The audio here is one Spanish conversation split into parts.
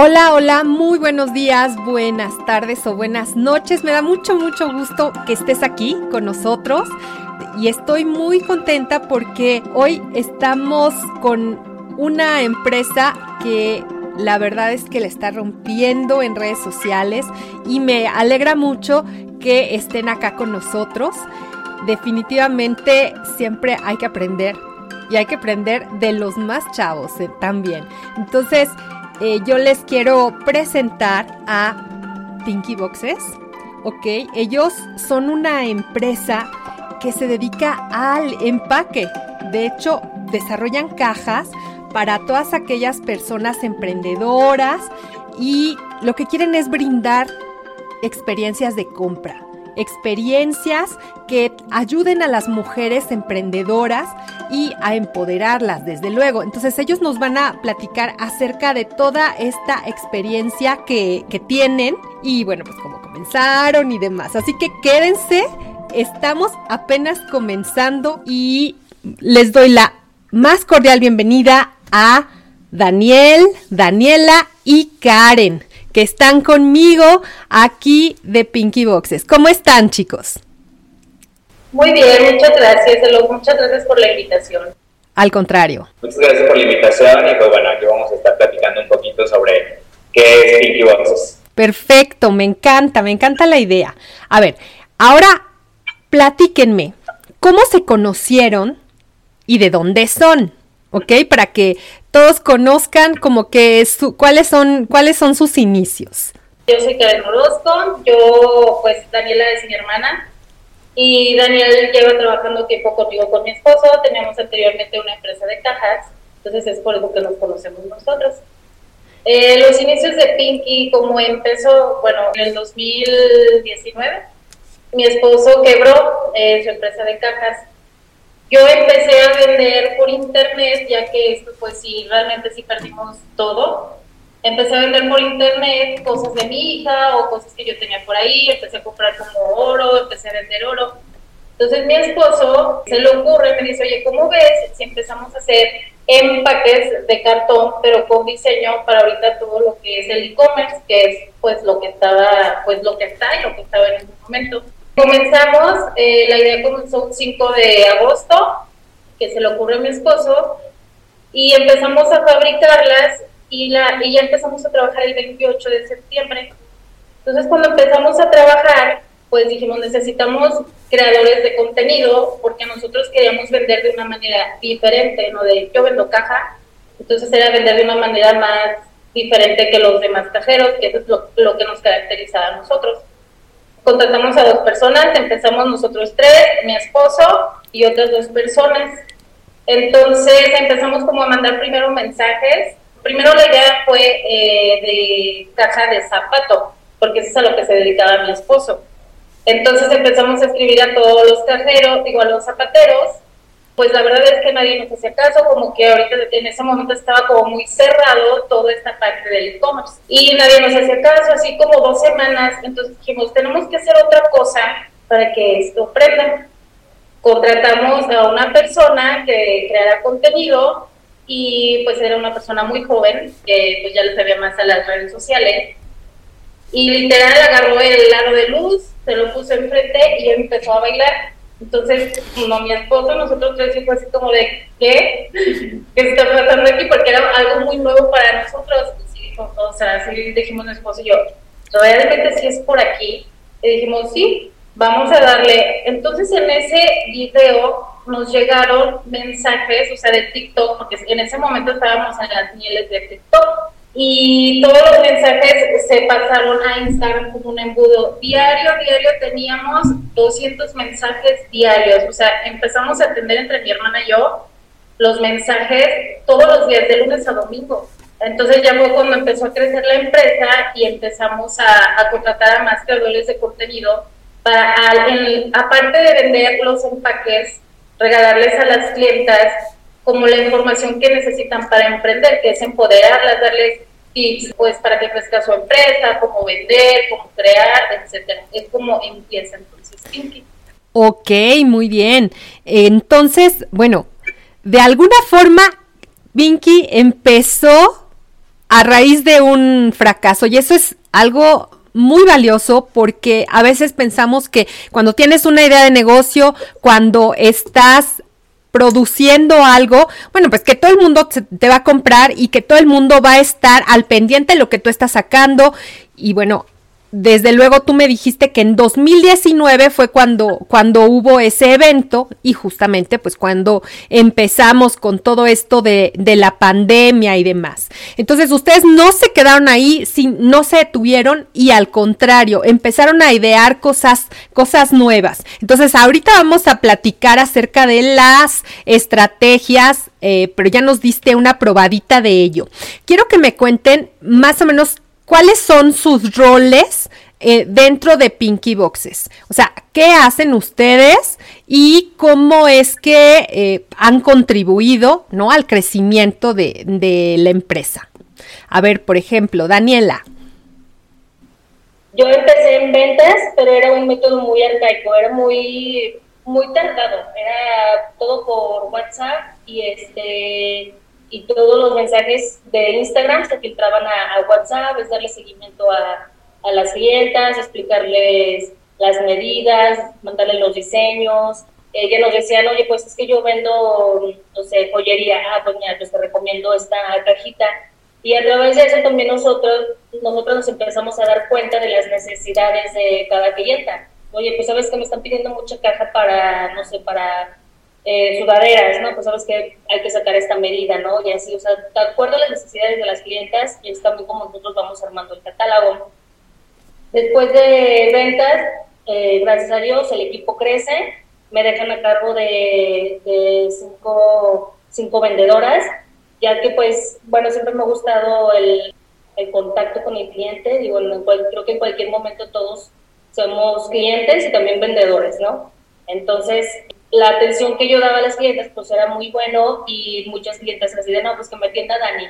Hola, hola, muy buenos días, buenas tardes o buenas noches. Me da mucho, mucho gusto que estés aquí con nosotros y estoy muy contenta porque hoy estamos con una empresa que la verdad es que la está rompiendo en redes sociales y me alegra mucho que estén acá con nosotros. Definitivamente siempre hay que aprender y hay que aprender de los más chavos eh, también. Entonces, eh, yo les quiero presentar a Pinky Boxes. Ok, ellos son una empresa que se dedica al empaque. De hecho, desarrollan cajas para todas aquellas personas emprendedoras y lo que quieren es brindar experiencias de compra experiencias que ayuden a las mujeres emprendedoras y a empoderarlas, desde luego. Entonces ellos nos van a platicar acerca de toda esta experiencia que, tienen y bueno, pues cómo comenzaron y demás. Así que quédense, estamos apenas comenzando y les doy la más cordial bienvenida a Daniel, Daniela y Karen que están conmigo aquí de Pinky Boxes. ¿Cómo están, chicos? Muy bien, muchas gracias, Muchas gracias por la invitación. Al contrario. Muchas gracias por la invitación y pues bueno, aquí vamos a estar platicando un poquito sobre qué es Pinky Boxes. Perfecto, me encanta, me encanta la idea. A ver, ahora platíquenme, ¿cómo se conocieron y de dónde son? ¿Ok? Para que todos conozcan como que su, cuáles son cuáles son sus inicios. Yo soy Karen Orozco, yo pues Daniela es mi hermana y Daniel lleva trabajando tiempo conmigo con mi esposo, teníamos anteriormente una empresa de cajas, entonces es por eso que nos conocemos nosotros. Eh, los inicios de Pinky, como empezó, bueno, en el 2019, mi esposo quebró eh, su empresa de cajas yo empecé a vender por internet, ya que esto, pues sí, realmente sí perdimos todo. Empecé a vender por internet cosas de mi hija o cosas que yo tenía por ahí, empecé a comprar como oro, empecé a vender oro. Entonces mi esposo se le ocurre, me dice, oye, ¿cómo ves si empezamos a hacer empaques de cartón, pero con diseño para ahorita todo lo que es el e-commerce, que es pues lo que estaba, pues lo que está y lo que estaba en ese momento. Comenzamos, eh, la idea comenzó un 5 de agosto, que se le ocurrió a mi esposo, y empezamos a fabricarlas y, la, y ya empezamos a trabajar el 28 de septiembre. Entonces cuando empezamos a trabajar, pues dijimos, necesitamos creadores de contenido porque nosotros queríamos vender de una manera diferente, no de yo vendo caja, entonces era vender de una manera más diferente que los demás cajeros, que eso es lo, lo que nos caracterizaba a nosotros contratamos a dos personas, empezamos nosotros tres, mi esposo y otras dos personas. Entonces empezamos como a mandar primero mensajes. Primero la idea fue eh, de caja de zapato, porque eso es a lo que se dedicaba mi esposo. Entonces empezamos a escribir a todos los cajeros, digo a los zapateros, pues la verdad es que nadie nos hacía caso, como que ahorita en ese momento estaba como muy cerrado toda esta parte del e-commerce. Y nadie nos hacía caso, así como dos semanas, entonces dijimos, tenemos que hacer otra cosa para que esto prenda. Contratamos a una persona que creara contenido y pues era una persona muy joven, que pues ya le sabía más a las redes sociales. Y literal agarró el aro de luz, se lo puso enfrente y empezó a bailar entonces, como mi esposo, nosotros tres fue así como de, ¿qué? ¿Qué está pasando aquí? Porque era algo muy nuevo para nosotros. o sea, así dijimos mi esposo y yo, realmente sí es por aquí. Y dijimos, sí, vamos a darle. Entonces en ese video nos llegaron mensajes, o sea, de TikTok, porque en ese momento estábamos en las mieles de TikTok y todos los mensajes se pasaron a Instagram como un embudo. Diario, diario teníamos 200 mensajes diarios, o sea, empezamos a atender entre mi hermana y yo los mensajes todos los días, de lunes a domingo. Entonces ya fue cuando empezó a crecer la empresa y empezamos a, a contratar a más creadores de contenido para, aparte de vender los empaques, regalarles a las clientas como la información que necesitan para emprender, que es empoderarlas, darles tips pues para que crezca su empresa, cómo vender, cómo crear, etcétera. Es como empieza entonces Pinky. Ok, muy bien. Entonces, bueno, de alguna forma, Pinky empezó a raíz de un fracaso y eso es algo muy valioso porque a veces pensamos que cuando tienes una idea de negocio, cuando estás produciendo algo, bueno, pues que todo el mundo te va a comprar y que todo el mundo va a estar al pendiente de lo que tú estás sacando. Y bueno, desde luego tú me dijiste que en 2019 fue cuando, cuando hubo ese evento y justamente pues cuando empezamos con todo esto de, de, la pandemia y demás. Entonces ustedes no se quedaron ahí, sin, no se detuvieron y al contrario, empezaron a idear cosas, cosas nuevas. Entonces ahorita vamos a platicar acerca de las estrategias, eh, pero ya nos diste una probadita de ello. Quiero que me cuenten más o menos ¿cuáles son sus roles eh, dentro de Pinky Boxes? O sea, ¿qué hacen ustedes y cómo es que eh, han contribuido ¿no? al crecimiento de, de la empresa? A ver, por ejemplo, Daniela. Yo empecé en ventas, pero era un método muy arcaico, era muy muy tardado, era todo por WhatsApp y este y todos los mensajes de Instagram se filtraban a, WhatsApp, es darle seguimiento a, a, las clientas, explicarles las medidas, mandarles los diseños. Ella nos decían, oye, pues es que yo vendo, no sé, joyería, ah, pues pues te recomiendo esta cajita. Y a través de eso también nosotros, nosotros nos empezamos a dar cuenta de las necesidades de cada clienta. Oye, pues sabes que me están pidiendo mucha caja para, no sé, para eh, sudaderas, ¿no? Pues sabes que hay que sacar esta medida, ¿no? Y así, o sea, de acuerdo a las necesidades de las clientas, y es también como nosotros vamos armando el catálogo. Después de ventas, eh, gracias a Dios, el equipo crece, me dejan a cargo de, de cinco, cinco vendedoras, ya que pues, bueno, siempre me ha gustado el, el contacto con el cliente, digo, creo que en cualquier momento todos somos clientes y también vendedores, ¿no? Entonces, la atención que yo daba a las clientes pues era muy bueno y muchas clientes así de, no, pues que me atienda Dani.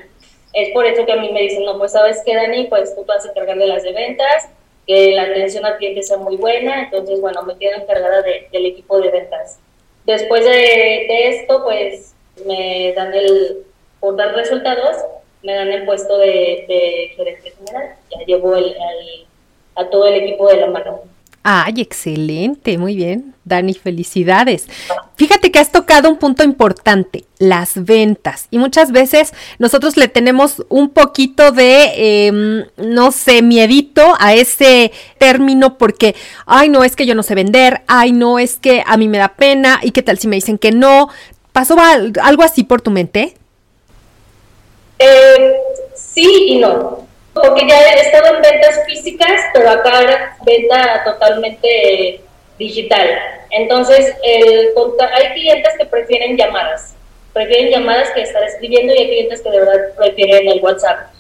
Es por eso que a mí me dicen, no, pues sabes que Dani, pues tú vas a encargar de las de ventas, que la atención al cliente sea muy buena, entonces bueno, me quedo encargada del equipo de ventas. Después de, esto, pues me dan el, por dar resultados, me dan el puesto de, gerente general, ya llevo el, a todo el equipo de la mano. Ay, excelente, muy bien. Dani, felicidades. Fíjate que has tocado un punto importante, las ventas. Y muchas veces nosotros le tenemos un poquito de, em, no sé, miedito a ese término porque, ay, no, es que yo no sé vender, ay, no, es que a mí me da pena, y qué tal si me dicen que no. ¿Pasó algo así por tu mente? Eh, sí y no porque ya he estado en ventas físicas, pero acá era venta totalmente digital. Entonces, el, hay clientes que prefieren llamadas, prefieren llamadas que estar escribiendo y hay clientes que de verdad prefieren el WhatsApp.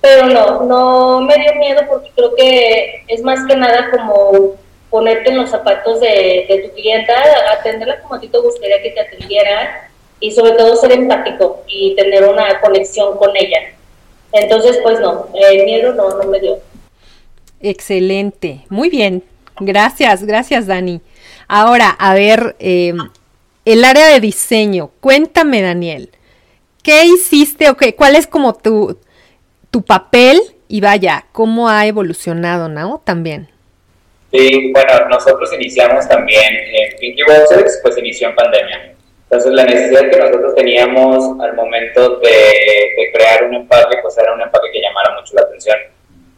Pero no, no me dio miedo porque creo que es más que nada como ponerte en los zapatos de, tu clienta, atenderla como a ti te gustaría que te atendieran y sobre todo ser empático y tener una conexión con ella. Entonces, pues no, el miedo no, no me dio. Excelente, muy bien. Gracias, gracias Dani. Ahora, a ver, em, el área de diseño. Cuéntame, Daniel, ¿qué hiciste o qué, cuál es como tu, tu papel y vaya, cómo ha evolucionado, ¿no? También. Sí, bueno, nosotros iniciamos también en Pinky Boxes, pues inició en pandemia. Entonces, la necesidad que nosotros teníamos al momento de, crear un empaque, pues era un empaque que llamara mucho la atención.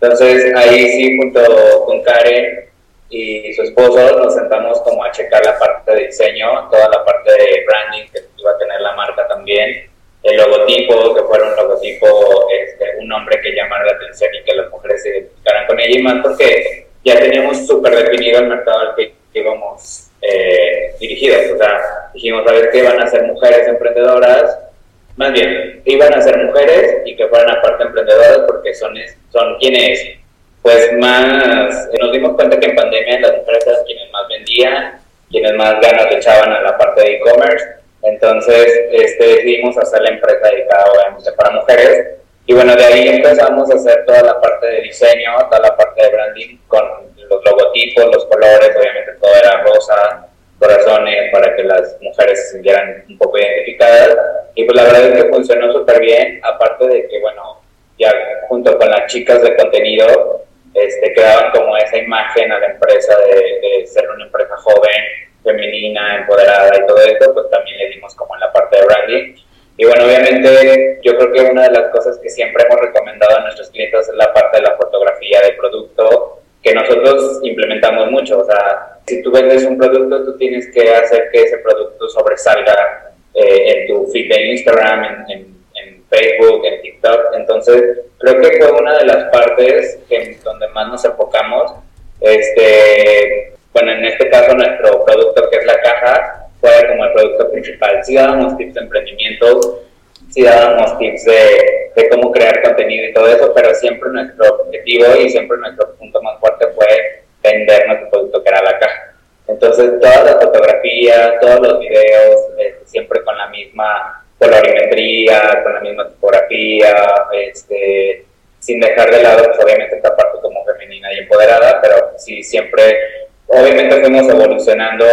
Entonces, ahí sí, junto con Karen, y su esposo nos sentamos como a checar la parte de diseño, toda la parte de branding que iba a tener la marca también, el logotipo, que fuera un logotipo, este, un nombre que llamara la atención y que las mujeres se identificaran con ella y más porque ya teníamos súper definido el mercado al que íbamos eh, dirigidos. O sea, dijimos, a ver qué van a ser mujeres emprendedoras, más bien, iban a ser mujeres y que fueran aparte emprendedoras porque son, son quienes, pues más, nos dimos cuenta que en pandemia las mujeres eran quienes más vendían, quienes más ganas echaban a la parte de e-commerce. Entonces este, decidimos hacer la empresa dedicada obviamente para mujeres. Y bueno, de ahí empezamos a hacer toda la parte de diseño, toda la parte de branding con los logotipos, los colores, obviamente todo era rosa, corazones para que las mujeres se sintieran un poco identificadas. Y pues la verdad es que funcionó súper bien, aparte de que, bueno, ya junto con las chicas de contenido, este, creaban como esa imagen a la empresa de, ser una empresa joven, femenina, empoderada y todo esto, pues también le dimos como en la parte de branding. Y bueno, obviamente yo creo que una de las cosas que siempre hemos recomendado a nuestros clientes es la parte de la fotografía de producto, nosotros implementamos mucho. O sea, si tú vendes un producto, tú tienes que hacer que ese producto sobresalga eh, en tu feed de Instagram, en, Facebook, en TikTok. Entonces, creo que fue una de las partes donde más nos enfocamos. Este, bueno, en este caso nuestro producto que es la caja fue como el producto principal. Sí dábamos tips de emprendimiento, sí dábamos tips de, de, cómo crear contenido y todo eso, pero siempre nuestro objetivo y siempre nuestro punto más fuerte fue vender nuestro producto que era la caja. Entonces, todas las fotografías, todos los videos, este, siempre con la misma colorimetría, con la misma tipografía, este, sin dejar de lado, pues, obviamente, esta parte como femenina y empoderada, pero sí, siempre, obviamente, fuimos evolucionando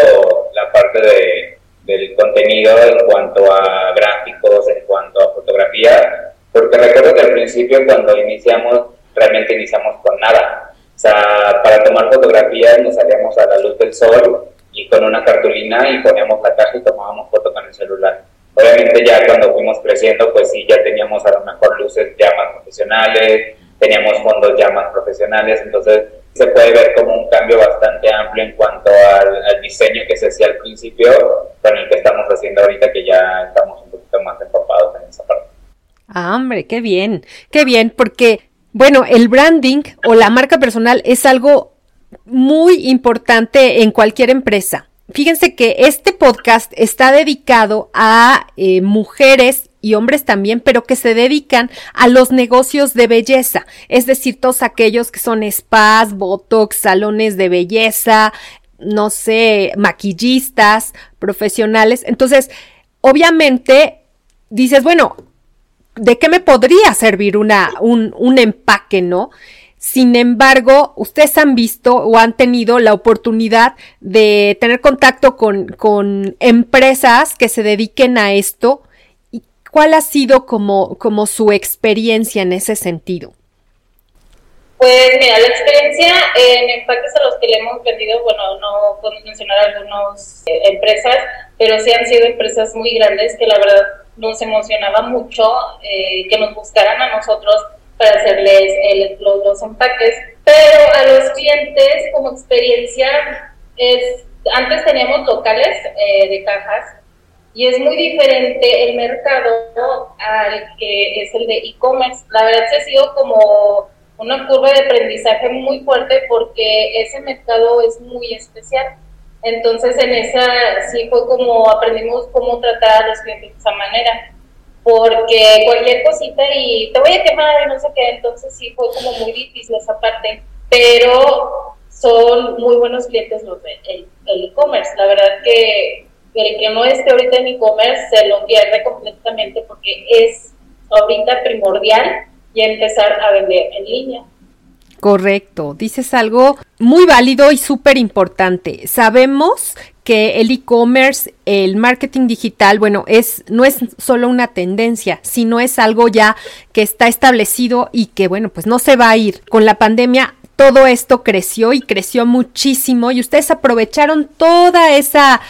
la parte de del contenido en cuanto a gráficos, en cuanto a fotografía, porque recuerdo que al principio cuando iniciamos, realmente iniciamos con nada. O sea, para tomar fotografías nos salíamos a la luz del sol y con una cartulina y poníamos la caja y tomábamos foto con el celular. Obviamente ya cuando fuimos creciendo, pues sí, ya teníamos a lo mejor luces ya más profesionales, teníamos fondos ya más profesionales, entonces se puede ver como un cambio bastante amplio en cuanto al, diseño que se hacía al principio con el que estamos haciendo ahorita que ya estamos un poquito más empapados en esa parte. Ah, hombre, qué bien, qué bien, porque, bueno, el branding o la marca personal es algo muy importante en cualquier empresa. Fíjense que este podcast está dedicado a eh, mujeres y hombres también, pero que se dedican a los negocios de belleza, es decir, todos aquellos que son spas, botox, salones de belleza, no sé, maquillistas, profesionales. Entonces, obviamente, dices, bueno, ¿de qué me podría servir una, un, un empaque, no? Sin embargo, ustedes han visto o han tenido la oportunidad de tener contacto con, con empresas que se dediquen a esto ¿Cuál ha sido como, como su experiencia en ese sentido? Pues mira, la experiencia en empaques a los que le hemos vendido, bueno, no podemos mencionar algunas eh, empresas, pero sí han sido empresas muy grandes que la verdad nos emocionaba mucho eh, que nos buscaran a nosotros para hacerles los, empaques. Pero a los clientes como experiencia, es, antes teníamos locales eh, de cajas y es muy diferente el mercado al que es el de e-commerce. La verdad se ha sido como una curva de aprendizaje muy fuerte porque ese mercado es muy especial. Entonces en esa sí fue como aprendimos cómo tratar a los clientes de esa manera. Porque cualquier cosita y te voy a quemar y no sé qué, entonces sí fue como muy difícil esa parte. Pero son muy buenos clientes los de el e-commerce. La verdad que el que no esté ahorita en e-commerce se lo pierde completamente porque es ahorita primordial y empezar a vender en línea. Correcto, dices algo muy válido y súper importante. Sabemos que el e-commerce, el marketing digital, bueno, es no es solo una tendencia, sino es algo ya que está establecido y que bueno, pues no se va a ir. Con la pandemia todo esto creció y creció muchísimo y ustedes aprovecharon toda esa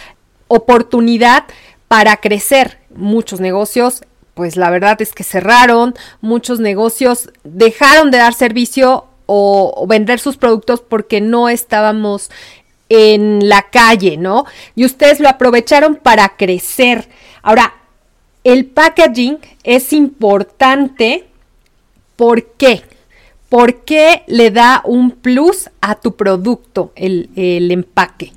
oportunidad para crecer. Muchos negocios, pues la verdad es que cerraron, muchos negocios dejaron de dar servicio o, vender sus productos porque no estábamos en la calle, ¿no? Y ustedes lo aprovecharon para crecer. Ahora, el packaging es importante. ¿Por qué? ¿Por qué le da un plus a tu producto el, el empaque?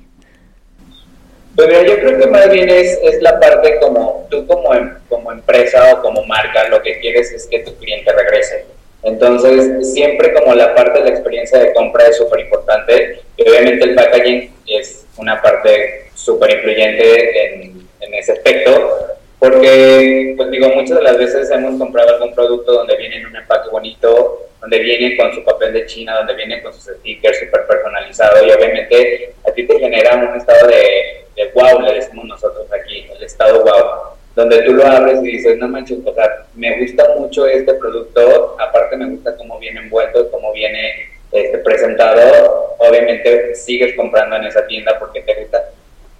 Yo creo que más bien es, es la parte como tú como, em, como empresa o como marca, lo que quieres es que tu cliente regrese. Entonces, siempre como la parte de la experiencia de compra es súper importante. Y obviamente el packaging es una parte súper influyente en, en ese aspecto, porque, pues digo, muchas de las veces hemos comprado algún producto donde viene en un empaque bonito, donde viene con su papel de China, donde viene con sus stickers súper personalizado y obviamente a ti te genera un estado de, wow, le decimos nosotros aquí, el estado wow, donde tú lo abres y dices, no manches, o sea, me gusta mucho este producto, aparte me gusta cómo viene envuelto, cómo viene este, presentado, obviamente sigues comprando en esa tienda porque te gusta.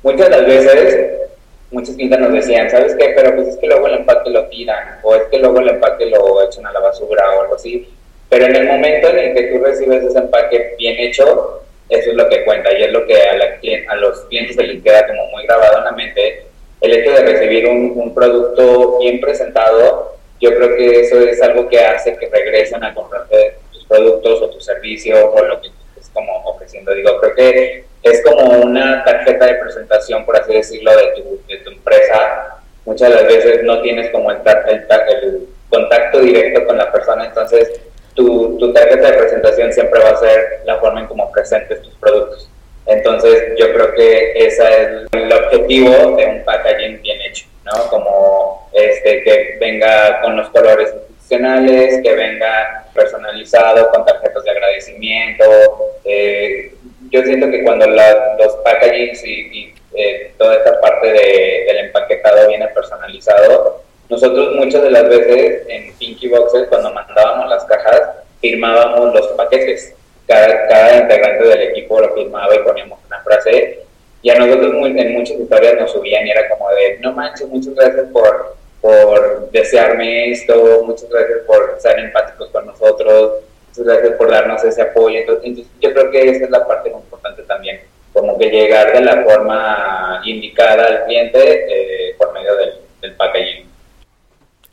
Muchas de las veces muchas tiendas nos decían, ¿sabes qué? Pero pues es que luego el empaque lo tiran, o es que luego el empaque lo echan a la basura o algo así. Pero en el momento en el que tú recibes ese empaque bien hecho, eso es lo que cuenta y es lo que a, la, a los clientes se les queda como muy grabado en la mente. El hecho de recibir un, un producto bien presentado, yo creo que eso es algo que hace que regresen a comprarte tus productos o tu servicio o lo que estés como ofreciendo. Digo, creo que es como una tarjeta de presentación, por así decirlo, de tu, de tu empresa. Muchas de las veces no tienes como el, el, el contacto directo con la persona, entonces tu, tu, tarjeta de presentación siempre va a ser la forma en cómo presentes tus productos. Entonces yo creo que ese es el objetivo de un packaging bien hecho, ¿no? Como este, que venga con los colores institucionales, que venga personalizado con tarjetas de agradecimiento. Eh, yo siento que cuando los packagings y, eh, toda esta parte de, del empaquetado viene personalizado, nosotros muchas de las veces en Pinky Boxes, cuando mandábamos las cajas, firmábamos los paquetes. Cada, cada integrante del equipo lo firmaba y poníamos una frase. Y a nosotros en muchas historias nos subían y era como de, no manches, muchas gracias por, por desearme esto, muchas gracias por ser empáticos con nosotros, muchas gracias por darnos ese apoyo. Entonces, yo creo que esa es la parte muy importante también, como que llegar de la forma indicada al cliente eh, por medio del, del packaging.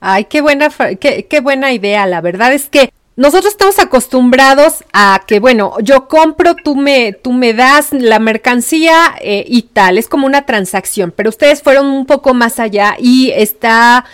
Ay, qué buena, qué, qué buena idea. La verdad es que nosotros estamos acostumbrados a que, bueno, yo compro, tú me, tú me das la mercancía eh, y tal, es como una transacción, pero ustedes fueron un poco más allá y está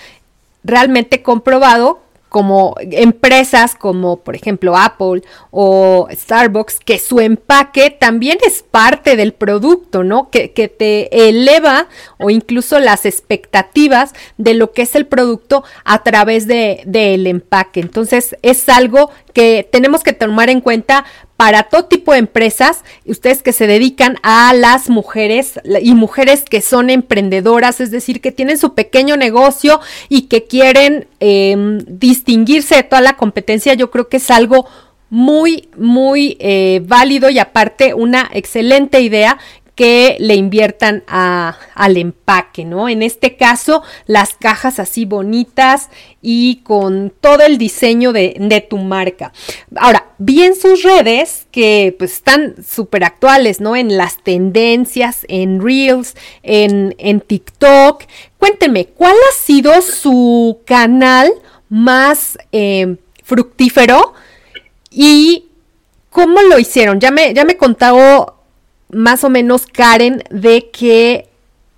realmente comprobado como empresas como por ejemplo Apple o Starbucks, que su empaque también es parte del producto, ¿no? Que, que te eleva o incluso las expectativas de lo que es el producto a través del de, empaque. Entonces es algo que tenemos que tomar en cuenta para todo tipo de empresas, ustedes que se dedican a las mujeres y mujeres que son emprendedoras, es decir, que tienen su pequeño negocio y que quieren em, distinguirse de toda la competencia, yo creo que es algo muy, muy eh, válido y aparte una excelente idea que le inviertan a, al empaque, ¿no? En este caso, las cajas así bonitas y con todo el diseño de, de tu marca. Ahora, vi en sus redes que pues están súper actuales, ¿no? En las tendencias, en Reels, en, en TikTok. Cuéntenme, ¿cuál ha sido su canal más eh, fructífero y cómo lo hicieron? Ya me, ya me contaba más o menos, Karen, de que,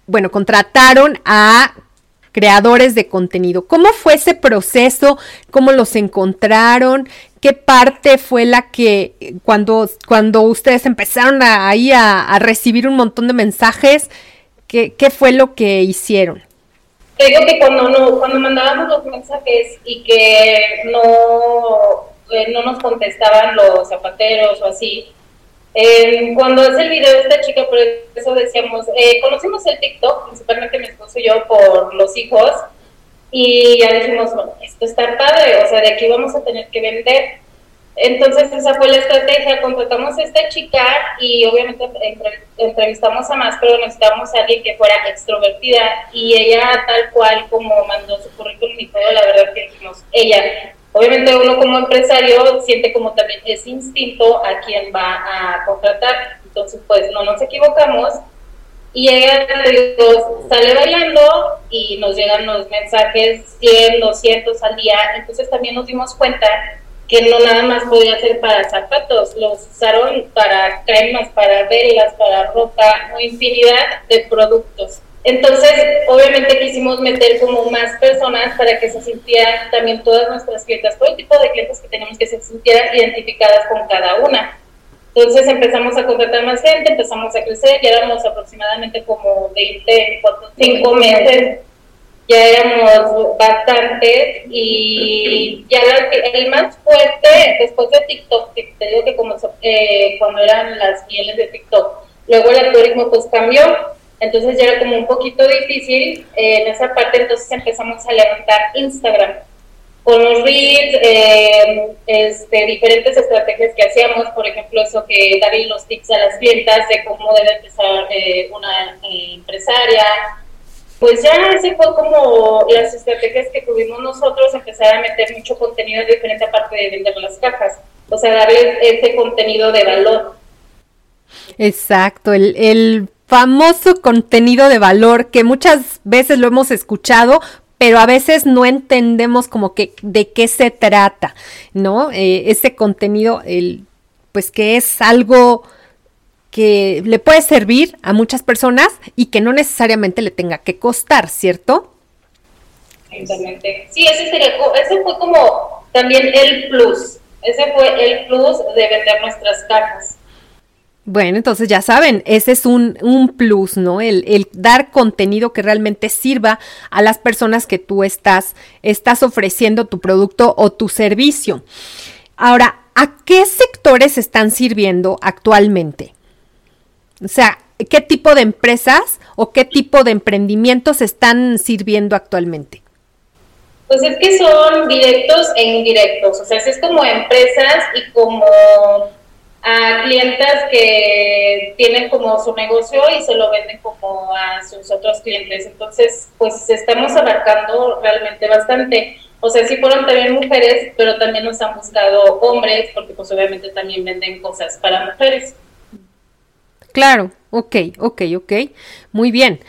bueno, contrataron a creadores de contenido. ¿Cómo fue ese proceso? ¿Cómo los encontraron? ¿Qué parte fue la que cuando, cuando ustedes empezaron ahí a, recibir un montón de mensajes, ¿qué, ¿qué, fue lo que hicieron? Creo que cuando, no, cuando mandábamos los mensajes y que no, eh, no nos contestaban los zapateros o así, cuando hace el video de esta chica, por eso decíamos, eh, conocimos el TikTok, principalmente mi esposo y yo, por los hijos, y ya dijimos, bueno, esto está padre, o sea, de aquí vamos a tener que vender. Entonces esa fue la estrategia, contratamos a esta chica y obviamente entrevistamos a más, pero necesitábamos a alguien que fuera extrovertida y ella tal cual como mandó su currículum y todo, la verdad que dijimos, ella, Obviamente uno como empresario siente como también ese instinto a quien va a contratar. Entonces, pues no nos equivocamos y ella sale bailando y nos llegan los mensajes 100, 200 al día. Entonces también nos dimos cuenta que no nada más podía ser para zapatos, los usaron para cremas, para velas, para ropa, infinidad de productos. Entonces, obviamente quisimos meter como más personas para que se sintieran también todas nuestras clientes, todo el tipo de clientes que tenemos que se sintieran identificadas con cada una. Entonces empezamos a contratar más gente, empezamos a crecer, ya éramos aproximadamente como 20, 5 meses, ya éramos bastantes y ya el más fuerte después de TikTok, que te digo que como eh, cuando eran las mieles de TikTok, luego el algoritmo pues cambió entonces ya era como un poquito difícil eh, en esa parte, entonces empezamos a levantar Instagram con los reels, eh, este, diferentes estrategias que hacíamos, por ejemplo, eso que darle los tips a las clientas de cómo debe empezar eh, una empresaria. Pues ya ese fue como las estrategias que tuvimos nosotros, empezar a meter mucho contenido de diferente aparte de vender las cajas, o sea, darle ese contenido de valor. Exacto, el famoso contenido de valor que muchas veces lo hemos escuchado, pero a veces no entendemos como que de qué se trata, ¿no? Eh, ese contenido, el, pues que es algo que le puede servir a muchas personas y que no necesariamente le tenga que costar, ¿cierto? Sí, ese sería, ese fue como también el plus, ese fue el plus de vender nuestras cajas. Bueno, entonces ya saben, ese es un, un plus, ¿no? El, el, dar contenido que realmente sirva a las personas que tú estás, estás ofreciendo tu producto o tu servicio. Ahora, ¿a qué sectores están sirviendo actualmente? O sea, ¿qué tipo de empresas o qué tipo de emprendimientos están sirviendo actualmente? Pues es que son directos e indirectos, o sea, es como empresas y como a clientas que tienen como su negocio y se lo venden como a sus otros clientes. Entonces, pues estamos abarcando realmente bastante. O sea, sí fueron también mujeres, pero también nos han buscado hombres, porque pues obviamente también venden cosas para mujeres. Claro, ok, ok, ok. Muy bien.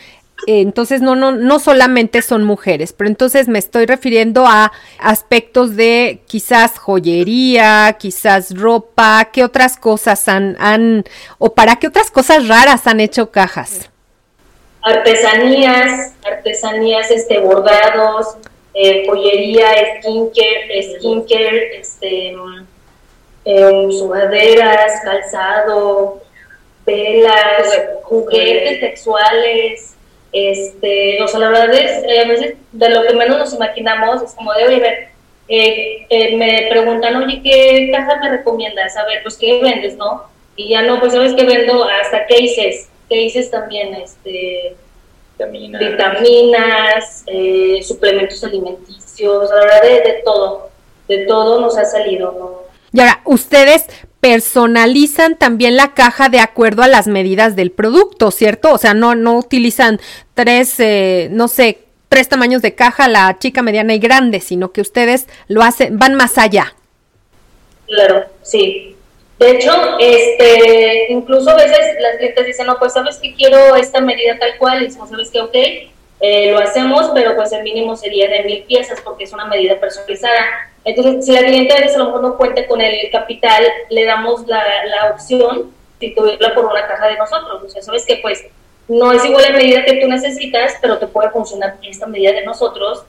Eh, entonces no, no, no solamente son mujeres, pero entonces me estoy refiriendo a aspectos de quizás joyería, quizás ropa, ¿qué otras cosas han, han o para qué otras cosas raras han hecho cajas? Artesanías, artesanías, este, bordados, eh, joyería, skincare, skincare, este, eh, sudaderas, calzado, velas, juguetes sexuales, este, o sea, la verdad es, eh, a veces de lo que menos nos imaginamos es como de, oye, ver, eh, eh, me preguntan, oye, ¿qué caja me recomiendas? A ver, pues, ¿qué vendes, no? Y ya no, pues, ¿sabes que vendo? Hasta cases, cases también, este, vitaminas, vitaminas suplementos alimenticios, la verdad, de, de todo, de todo nos ha salido, ¿no? Y ahora, ustedes personalizan también la caja de acuerdo a las medidas del producto, ¿cierto? O sea, no, no utilizan tres, eh, no sé, tres tamaños de caja, la chica, mediana y grande, sino que ustedes lo hacen, van más allá. Claro, sí. De hecho, este, incluso a veces las clientes dicen, no, pues sabes que quiero esta medida tal cual, y decimos, sabes que, ok, eh, lo hacemos, pero pues el mínimo sería de mil piezas porque es una medida personalizada. Entonces, si la cliente a lo mejor no cuenta con el capital, le damos la, la opción de tuviera por una caja de nosotros. O sea, sabes que pues no es igual la medida que tú necesitas, pero te puede funcionar esta medida de nosotros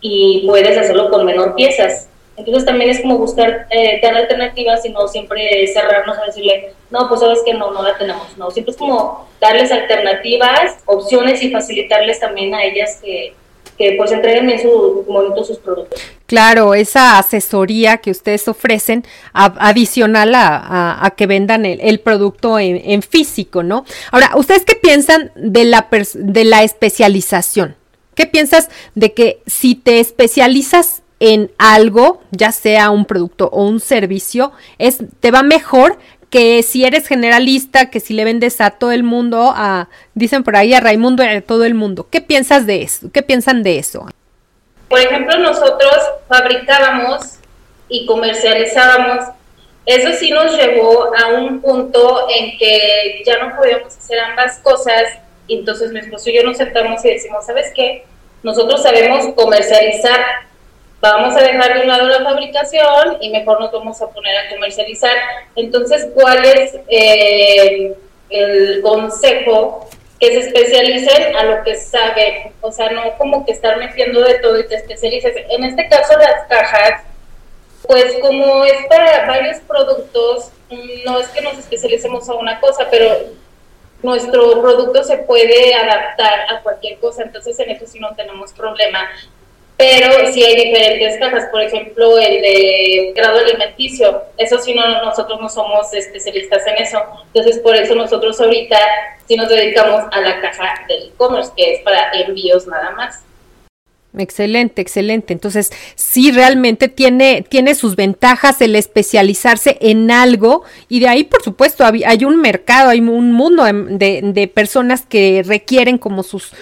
y puedes hacerlo con menor piezas. Entonces también es como buscar eh, dar alternativas y no siempre cerrarnos a decirle, no, pues sabes que no, no la tenemos. No, siempre es como darles alternativas, opciones y facilitarles también a ellas que, que pues entreguen en su momento sus productos. Claro, esa asesoría que ustedes ofrecen adicional a, que vendan el, producto en, en, físico, ¿no? Ahora, ¿ustedes qué piensan de la, de la especialización? ¿Qué piensas de que si te especializas en algo, ya sea un producto o un servicio, es, te va mejor que si eres generalista, que si le vendes a todo el mundo, a, dicen por ahí a Raimundo a todo el mundo. ¿Qué piensas de eso? ¿Qué piensan de eso? Por ejemplo, nosotros fabricábamos y comercializábamos. Eso sí nos llevó a un punto en que ya no podíamos hacer ambas cosas entonces mi esposo y yo nos sentamos y decimos, ¿sabes qué? Nosotros sabemos comercializar, vamos a dejar de un lado la fabricación y mejor nos vamos a poner a comercializar. Entonces, ¿cuál es eh, el consejo? Que se especialicen a lo que saben, o sea, no como que estar metiendo de todo y te especialices. En este caso, las cajas, pues como es para varios productos, no es que nos especialicemos a una cosa, pero nuestro producto se puede adaptar a cualquier cosa, entonces en eso sí no tenemos problema pero sí hay diferentes cajas, por ejemplo, el de grado alimenticio, eso sí no, nosotros no somos especialistas en eso, entonces por eso nosotros ahorita sí nos dedicamos a la caja del e-commerce, que es para envíos nada más. Excelente, excelente. Entonces, sí, realmente tiene, tiene sus ventajas el especializarse en algo y de ahí, por supuesto, hay, un mercado, hay un mundo de, de personas que requieren como sus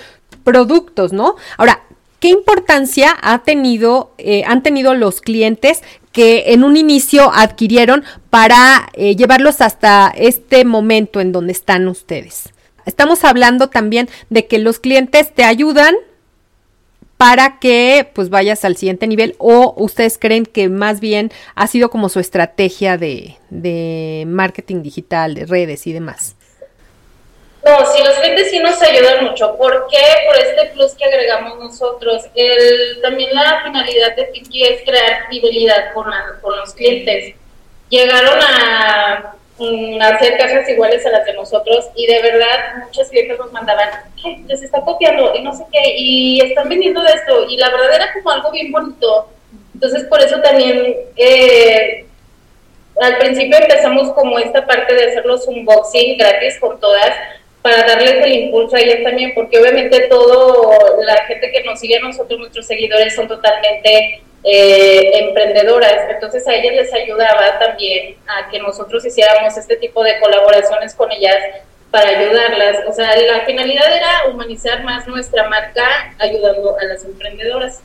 productos, ¿no? Ahora, ¿Qué importancia ha tenido, eh, han tenido los clientes que en un inicio adquirieron para eh, llevarlos hasta este momento en donde están ustedes? Estamos hablando también de que los clientes te ayudan para que pues vayas al siguiente nivel o ustedes creen que más bien ha sido como su estrategia de, de marketing digital, de redes y demás. No, si los clientes sí nos ayudan mucho. ¿Por qué? Por este plus que agregamos nosotros. El, también la finalidad de Piki es crear fidelidad con, con los clientes. Llegaron a, mm, hacer cajas iguales a las de nosotros y de verdad muchos clientes nos mandaban, ¿qué? Les está copiando y no sé qué, y están vendiendo de esto. Y la verdad era como algo bien bonito. Entonces por eso también... Eh, al principio empezamos como esta parte de hacer los unboxing gratis con todas, para darles el impulso a ellas también, porque obviamente todo, la gente que nos sigue a nosotros, nuestros seguidores, son totalmente eh, emprendedoras, entonces a ellas les ayudaba también a que nosotros hiciéramos este tipo de colaboraciones con ellas para ayudarlas. O sea, la finalidad era humanizar más nuestra marca ayudando a las emprendedoras.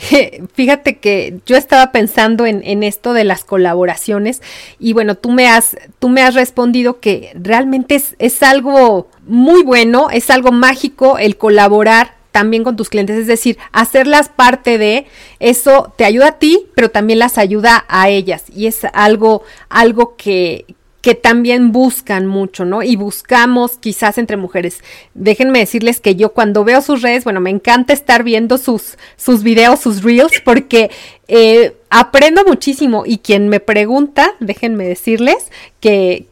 Fíjate que yo estaba pensando en, esto de las colaboraciones y bueno, tú me has, tú me has respondido que realmente es, es algo muy bueno, es algo mágico el colaborar también con tus clientes, es decir, hacerlas parte de eso te ayuda a ti, pero también las ayuda a ellas y es algo algo que, que también buscan mucho, ¿no? Y buscamos quizás entre mujeres. Déjenme decirles que yo cuando veo sus redes, bueno, me encanta estar viendo sus, sus videos, sus reels, porque eh, aprendo muchísimo. Y quien me pregunta, déjenme decirles que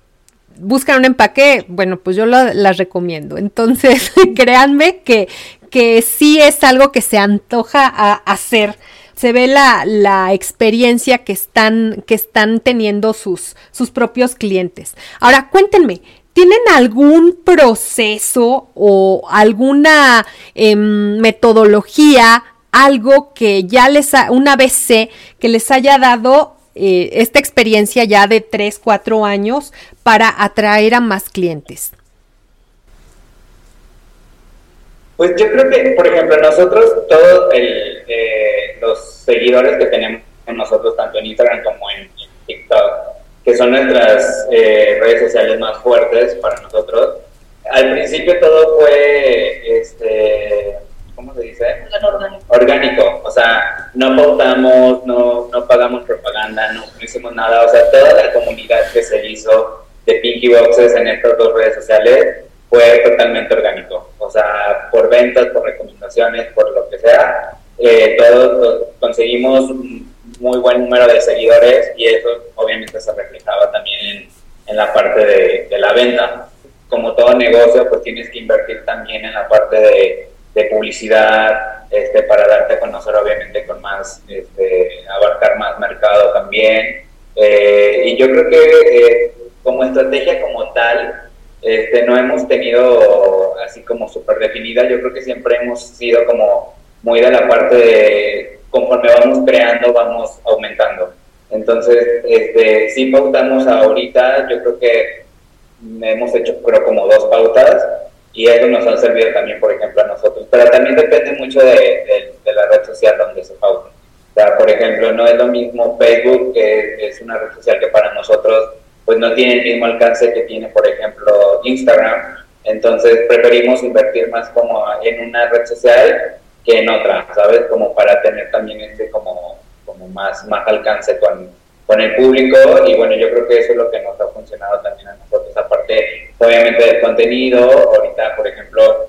buscan un empaque, bueno, pues yo las recomiendo. Entonces, créanme que, que sí es algo que se antoja a hacer se ve la, la, experiencia que están, que están teniendo sus, sus propios clientes. Ahora, cuéntenme, ¿tienen algún proceso o alguna em, metodología, algo que ya les, ha, una vez que les haya dado eh, esta experiencia ya de 3, 4 años para atraer a más clientes? Pues yo creo que, por ejemplo, nosotros, todos eh, los seguidores que tenemos nosotros, tanto en Instagram como en, TikTok, que son nuestras eh, redes sociales más fuertes para nosotros, al principio todo fue, este, ¿cómo se dice? Orgánico. Orgánico, o sea, no pautamos, no, no pagamos propaganda, no, no hicimos nada, o sea, toda la comunidad que se hizo de Pinky Boxes en estas dos redes sociales fue totalmente orgánico. O sea, por ventas, por recomendaciones, por lo que sea, eh, todos conseguimos muy buen número de seguidores y eso obviamente se reflejaba también en, la parte de, la venta. Como todo negocio, pues tienes que invertir también en la parte de, publicidad este, para darte a conocer obviamente con más, este, abarcar más mercado también. Eh, y yo creo que eh, como estrategia como tal, este, no hemos tenido así como súper definida, yo creo que siempre hemos sido como muy de la parte de conforme vamos creando, vamos aumentando. Entonces, este, sí pautamos ahorita, yo creo que hemos hecho creo como dos pautas y eso nos ha servido también, por ejemplo, a nosotros. Pero también depende mucho de, de, la red social donde se pauta. O sea, por ejemplo, no es lo mismo Facebook, que es una red social que para nosotros pues no tiene el mismo alcance que tiene, por ejemplo, Instagram. Entonces preferimos invertir más como en una red social que en otra, ¿sabes? Como para tener también este como, como más, más alcance con, con el público. Y bueno, yo creo que eso es lo que nos ha funcionado también a nosotros, aparte obviamente del contenido, ahorita por ejemplo,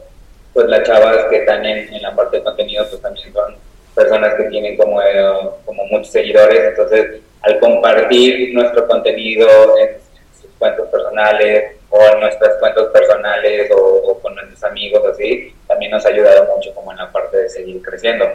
pues las chavas que están en, en la parte de contenido pues también son personas que tienen como, como muchos seguidores, entonces al compartir nuestro contenido en, sus cuentos personales o en nuestras cuentos personales o, con nuestros amigos así, también nos ha ayudado mucho como en la parte de seguir creciendo.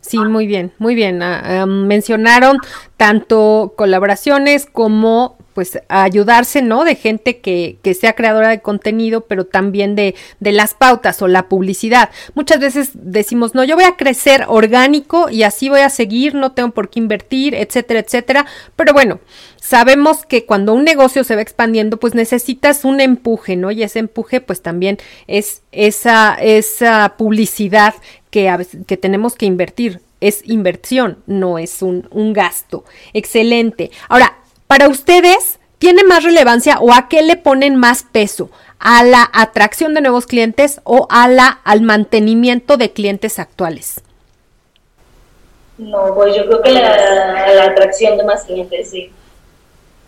Sí, muy bien, muy bien. Ah, mencionaron tanto colaboraciones como pues ayudarse, ¿no? De gente que, que sea creadora de contenido, pero también de, de, las pautas o la publicidad. Muchas veces decimos, no, yo voy a crecer orgánico y así voy a seguir, no tengo por qué invertir, etcétera, etcétera. Pero bueno, sabemos que cuando un negocio se va expandiendo, pues necesitas un empuje, ¿no? Y ese empuje, pues también es esa, esa publicidad que, que tenemos que invertir. Es inversión, no es un, un gasto. Excelente. Ahora, para ustedes, ¿tiene más relevancia o a qué le ponen más peso? ¿A la atracción de nuevos clientes o a la, al mantenimiento de clientes actuales? No, pues yo creo que la, la atracción de más clientes, sí.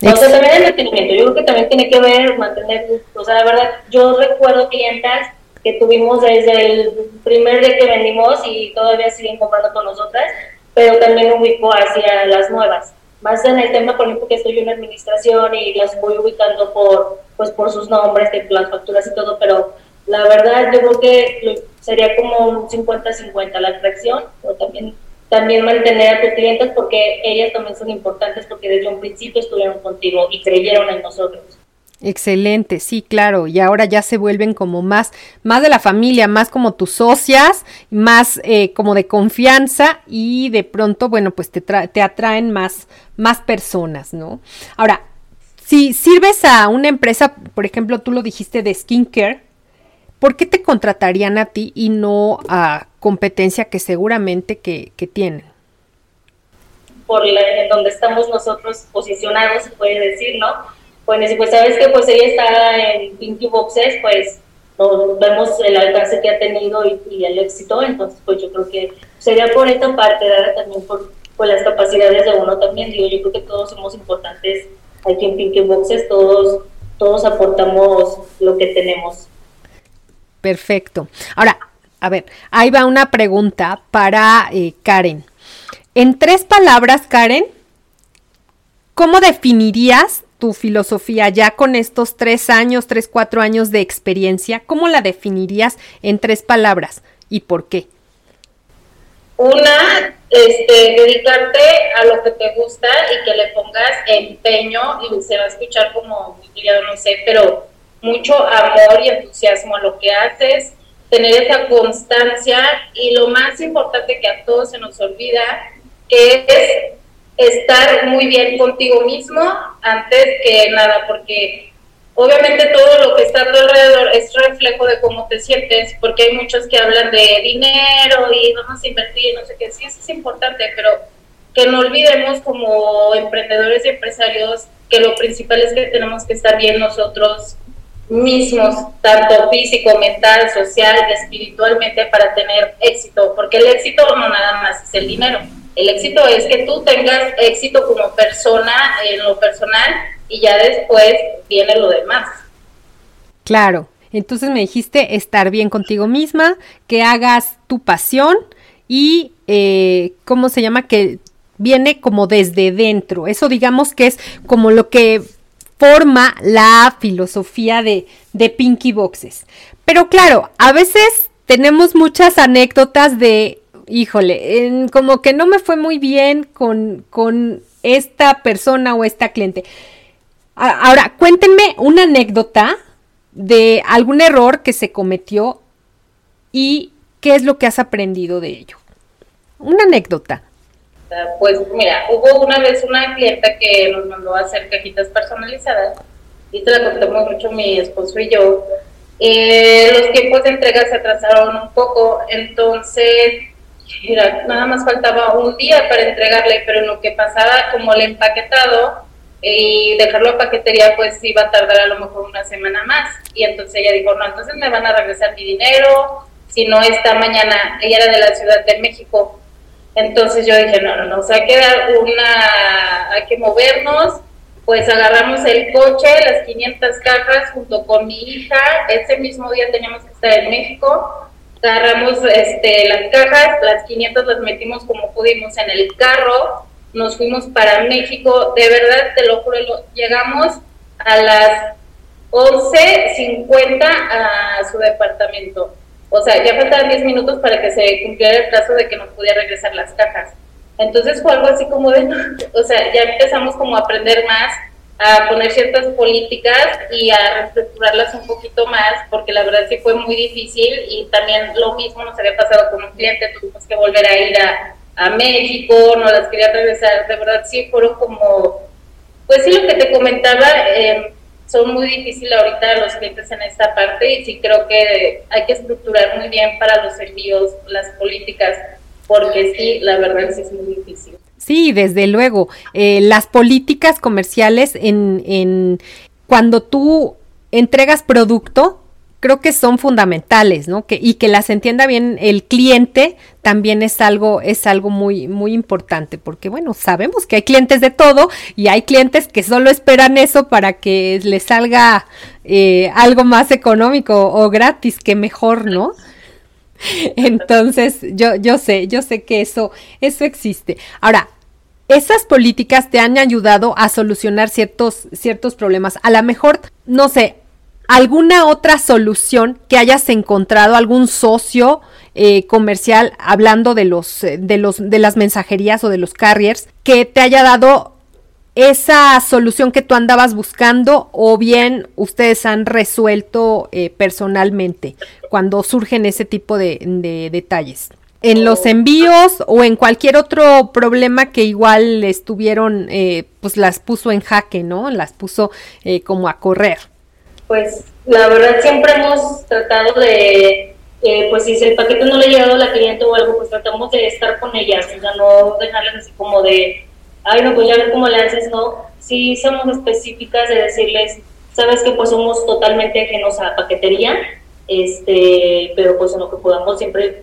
O sea, también el mantenimiento. Yo creo que también tiene que ver mantener, o sea, la verdad, yo recuerdo clientas que tuvimos desde el primer día que vendimos y todavía siguen comprando con nosotras, pero también ubico hacia las nuevas más en el tema, por ejemplo, que estoy en administración y las voy ubicando por, pues, por sus nombres de las facturas y todo, pero la verdad yo creo que sería como un 50-50 la atracción, pero también, también mantener a tus clientes porque ellas también son importantes porque desde un principio estuvieron contigo y creyeron en nosotros. Excelente, sí, claro, y ahora ya se vuelven como más, más de la familia, más como tus socias, más eh, como de confianza y de pronto, bueno, pues te, te atraen más, más personas, ¿no? Ahora, si sirves a una empresa, por ejemplo, tú lo dijiste de skincare, ¿por qué te contratarían a ti y no a competencia que seguramente que, que tienen? Por la, en donde estamos nosotros posicionados, se puede decir, ¿no? Pues, pues sabes que pues ella está en Pinky Boxes, pues vemos el alcance que ha tenido y, el éxito, entonces pues yo creo que sería por esta parte, dada también por, las capacidades de uno también, digo, yo creo que todos somos importantes aquí en Pinky Boxes, todos, todos aportamos lo que tenemos. Perfecto. Ahora, a ver, ahí va una pregunta para eh, Karen. En tres palabras, Karen, ¿cómo definirías tu filosofía ya con estos tres años, tres, cuatro años de experiencia, ¿cómo la definirías en tres palabras y por qué? Una, este, dedicarte a lo que te gusta y que le pongas empeño y se va a escuchar como, no sé, pero mucho amor y entusiasmo a lo que haces, tener esa constancia y lo más importante que a todos se nos olvida, que es estar muy bien contigo mismo antes que nada, porque obviamente todo lo que está a tu alrededor es reflejo de cómo te sientes, porque hay muchos que hablan de dinero y vamos a invertir, no sé qué, sí, eso es importante, pero que no olvidemos como emprendedores y empresarios que lo principal es que tenemos que estar bien nosotros mismos, tanto físico, mental, social, espiritualmente, para tener éxito, porque el éxito no nada más es el dinero el éxito es que tú tengas éxito como persona en lo personal y ya después viene lo demás. Claro, entonces me dijiste estar bien contigo misma, que hagas tu pasión y, eh, ¿cómo se llama? Que viene como desde dentro. Eso digamos que es como lo que forma la filosofía de, de Pinky Boxes. Pero claro, a veces tenemos muchas anécdotas de híjole, como que no me fue muy bien con, con esta persona o esta cliente. Ahora, cuéntenme una anécdota de algún error que se cometió y qué es lo que has aprendido de ello. Una anécdota. Pues mira, hubo una vez una clienta que nos mandó a hacer cajitas personalizadas y te la contamos mucho mi esposo y yo. Eh, los tiempos de entrega se atrasaron un poco, entonces Mira, nada más faltaba un día para entregarle, pero en lo que pasaba como el empaquetado y dejarlo a paquetería, pues iba a tardar a lo mejor una semana más. Y entonces ella dijo, no, entonces me van a regresar mi dinero, si no esta mañana, ella era de la Ciudad de México. Entonces yo dije, no, no, no, o sea, hay que dar una, hay que movernos, pues agarramos el coche, las 500 cajas junto con mi hija, ese mismo día teníamos que estar en México, agarramos este, las cajas, las 500 las metimos como pudimos en el carro, nos fuimos para México, de verdad, te lo juro, llegamos a las 11.50 a su departamento. O sea, ya faltaban 10 minutos para que se cumpliera el plazo de que nos pudiera regresar las cajas. Entonces fue algo así como de, o sea, ya empezamos como a aprender más, a poner ciertas políticas y a reestructurarlas un poquito más, porque la verdad sí fue muy difícil y también lo mismo nos había pasado con un cliente, tuvimos que volver a ir a, a México, no las quería regresar, de verdad sí fueron como, pues sí lo que te comentaba, eh, son muy difíciles ahorita los clientes en esta parte y sí creo que hay que estructurar muy bien para los envíos las políticas, porque sí, la verdad sí es muy difícil. Sí, desde luego. Eh, las políticas comerciales en, en cuando tú entregas producto, creo que son fundamentales, ¿no? Que, y que las entienda bien el cliente también es algo, es algo muy, muy importante, porque bueno, sabemos que hay clientes de todo y hay clientes que solo esperan eso para que les salga eh, algo más económico o gratis, que mejor, ¿no? Entonces, yo, yo sé, yo sé que eso, eso existe. Ahora, esas políticas te han ayudado a solucionar ciertos, ciertos problemas. A lo mejor, no sé, alguna otra solución que hayas encontrado, algún socio eh, comercial, hablando de los, eh, de los, de las mensajerías o de los carriers, que te haya dado esa solución que tú andabas buscando o bien ustedes han resuelto eh, personalmente cuando surgen ese tipo de, detalles en los envíos o en cualquier otro problema que igual estuvieron, pues las puso en jaque, ¿no? Las puso como a correr pues la verdad siempre hemos tratado de, eh, pues si el paquete no le ha llegado a la cliente o algo, pues tratamos de estar con ellas, o sea, no dejarles así como de, ay, no, pues ya ver cómo le haces, no. Sí somos específicas de decirles, sabes que pues somos totalmente ajenos a paquetería, este, pero pues en lo que podamos siempre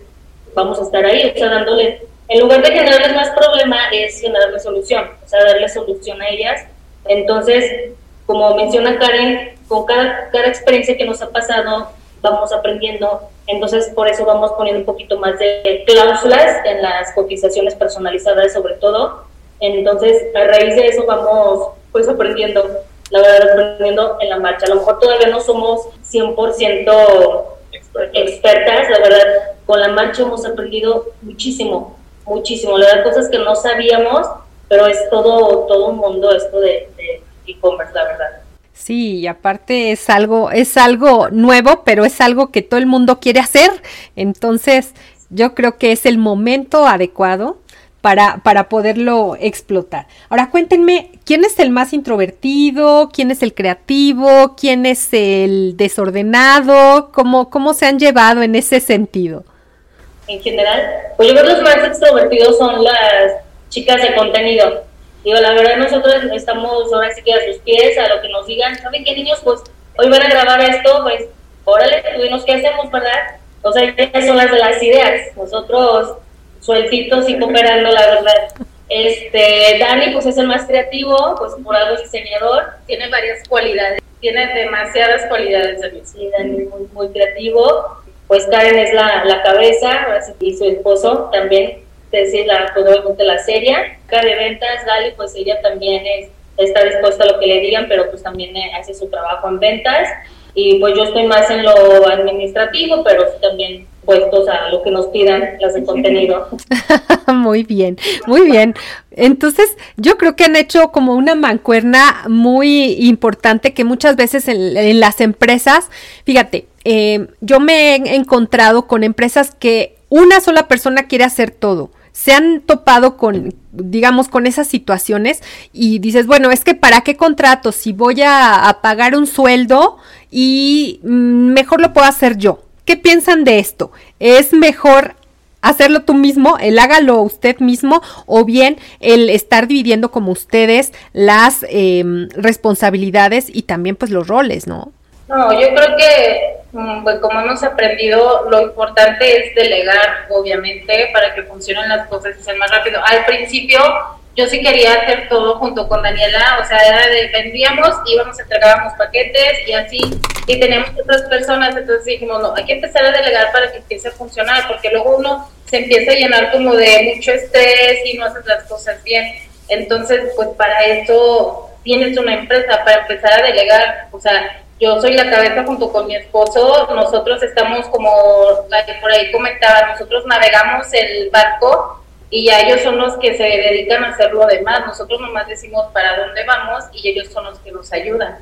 vamos a estar ahí, o sea, dándole, en lugar de generarles más problema, es generarles solución, o sea, darle solución a ellas. Entonces, como menciona Karen, con cada, cada experiencia que nos ha pasado, vamos aprendiendo. Entonces, por eso vamos poniendo un poquito más de cláusulas en las cotizaciones personalizadas, sobre todo. Entonces, a raíz de eso vamos pues aprendiendo, la verdad, aprendiendo en la marcha. A lo mejor todavía no somos 100% expertas, la verdad, con la marcha hemos aprendido muchísimo, muchísimo. La verdad, cosas que no sabíamos, pero es todo, todo un mundo esto de e-commerce, la verdad. Sí, y aparte es algo, es algo nuevo, pero es algo que todo el mundo quiere hacer. Entonces, yo creo que es el momento adecuado para, para poderlo explotar. Ahora cuéntenme, ¿quién es el más introvertido? ¿Quién es el creativo? ¿Quién es el desordenado? ¿Cómo, cómo se han llevado en ese sentido? En general, pues yo creo que los más extrovertidos son las chicas de contenido Digo, la verdad nosotros estamos ahora sí que a sus pies, a lo que nos digan, ¿saben qué niños? Pues hoy van a grabar esto, pues órale, tuvimos qué hacemos, ¿verdad? O sea, esas son las de las ideas, nosotros sueltitos y cooperando, la verdad. Este, Dani, pues es el más creativo, pues por algo es diseñador. Tiene varias cualidades, tiene demasiadas cualidades, Dani. Sí, Dani es muy, muy creativo. Pues Karen es la, la cabeza, y su esposo también decir, la, pues obviamente la serie. Acá de ventas, Gali, pues ella también es, está dispuesta a lo que le digan, pero pues también eh, hace su trabajo en ventas. Y pues yo estoy más en lo administrativo, pero también puestos a lo que nos pidan las de contenido. muy bien, muy bien. Entonces, yo creo que han hecho como una mancuerna muy importante que muchas veces en, las empresas, fíjate, eh, yo me he encontrado con empresas que una sola persona quiere hacer todo se han topado con, digamos, con esas situaciones y dices, bueno, es que para qué contrato si voy a, pagar un sueldo y mm, mejor lo puedo hacer yo. ¿Qué piensan de esto? ¿Es mejor hacerlo tú mismo, el hágalo usted mismo, o bien el estar dividiendo como ustedes las em, responsabilidades y también pues los roles, ¿no? No, yo creo que mm, pues, como hemos aprendido, lo importante es delegar, obviamente, para que funcionen las cosas y sean más rápido. Al principio yo sí quería hacer todo junto con Daniela, o sea, era de vendíamos, íbamos, entregábamos paquetes y así, y teníamos otras personas, entonces dijimos, no, hay que empezar a delegar para que empiece a funcionar, porque luego uno se empieza a llenar como de mucho estrés y no haces las cosas bien. Entonces, pues para eso tienes una empresa, para empezar a delegar, o sea, yo soy la cabeza junto con mi esposo, nosotros estamos como, por ahí comentaba, nosotros navegamos el barco y ya ellos son los que se dedican a hacer lo demás. Nosotros nomás decimos para dónde vamos y ellos son los que nos ayudan.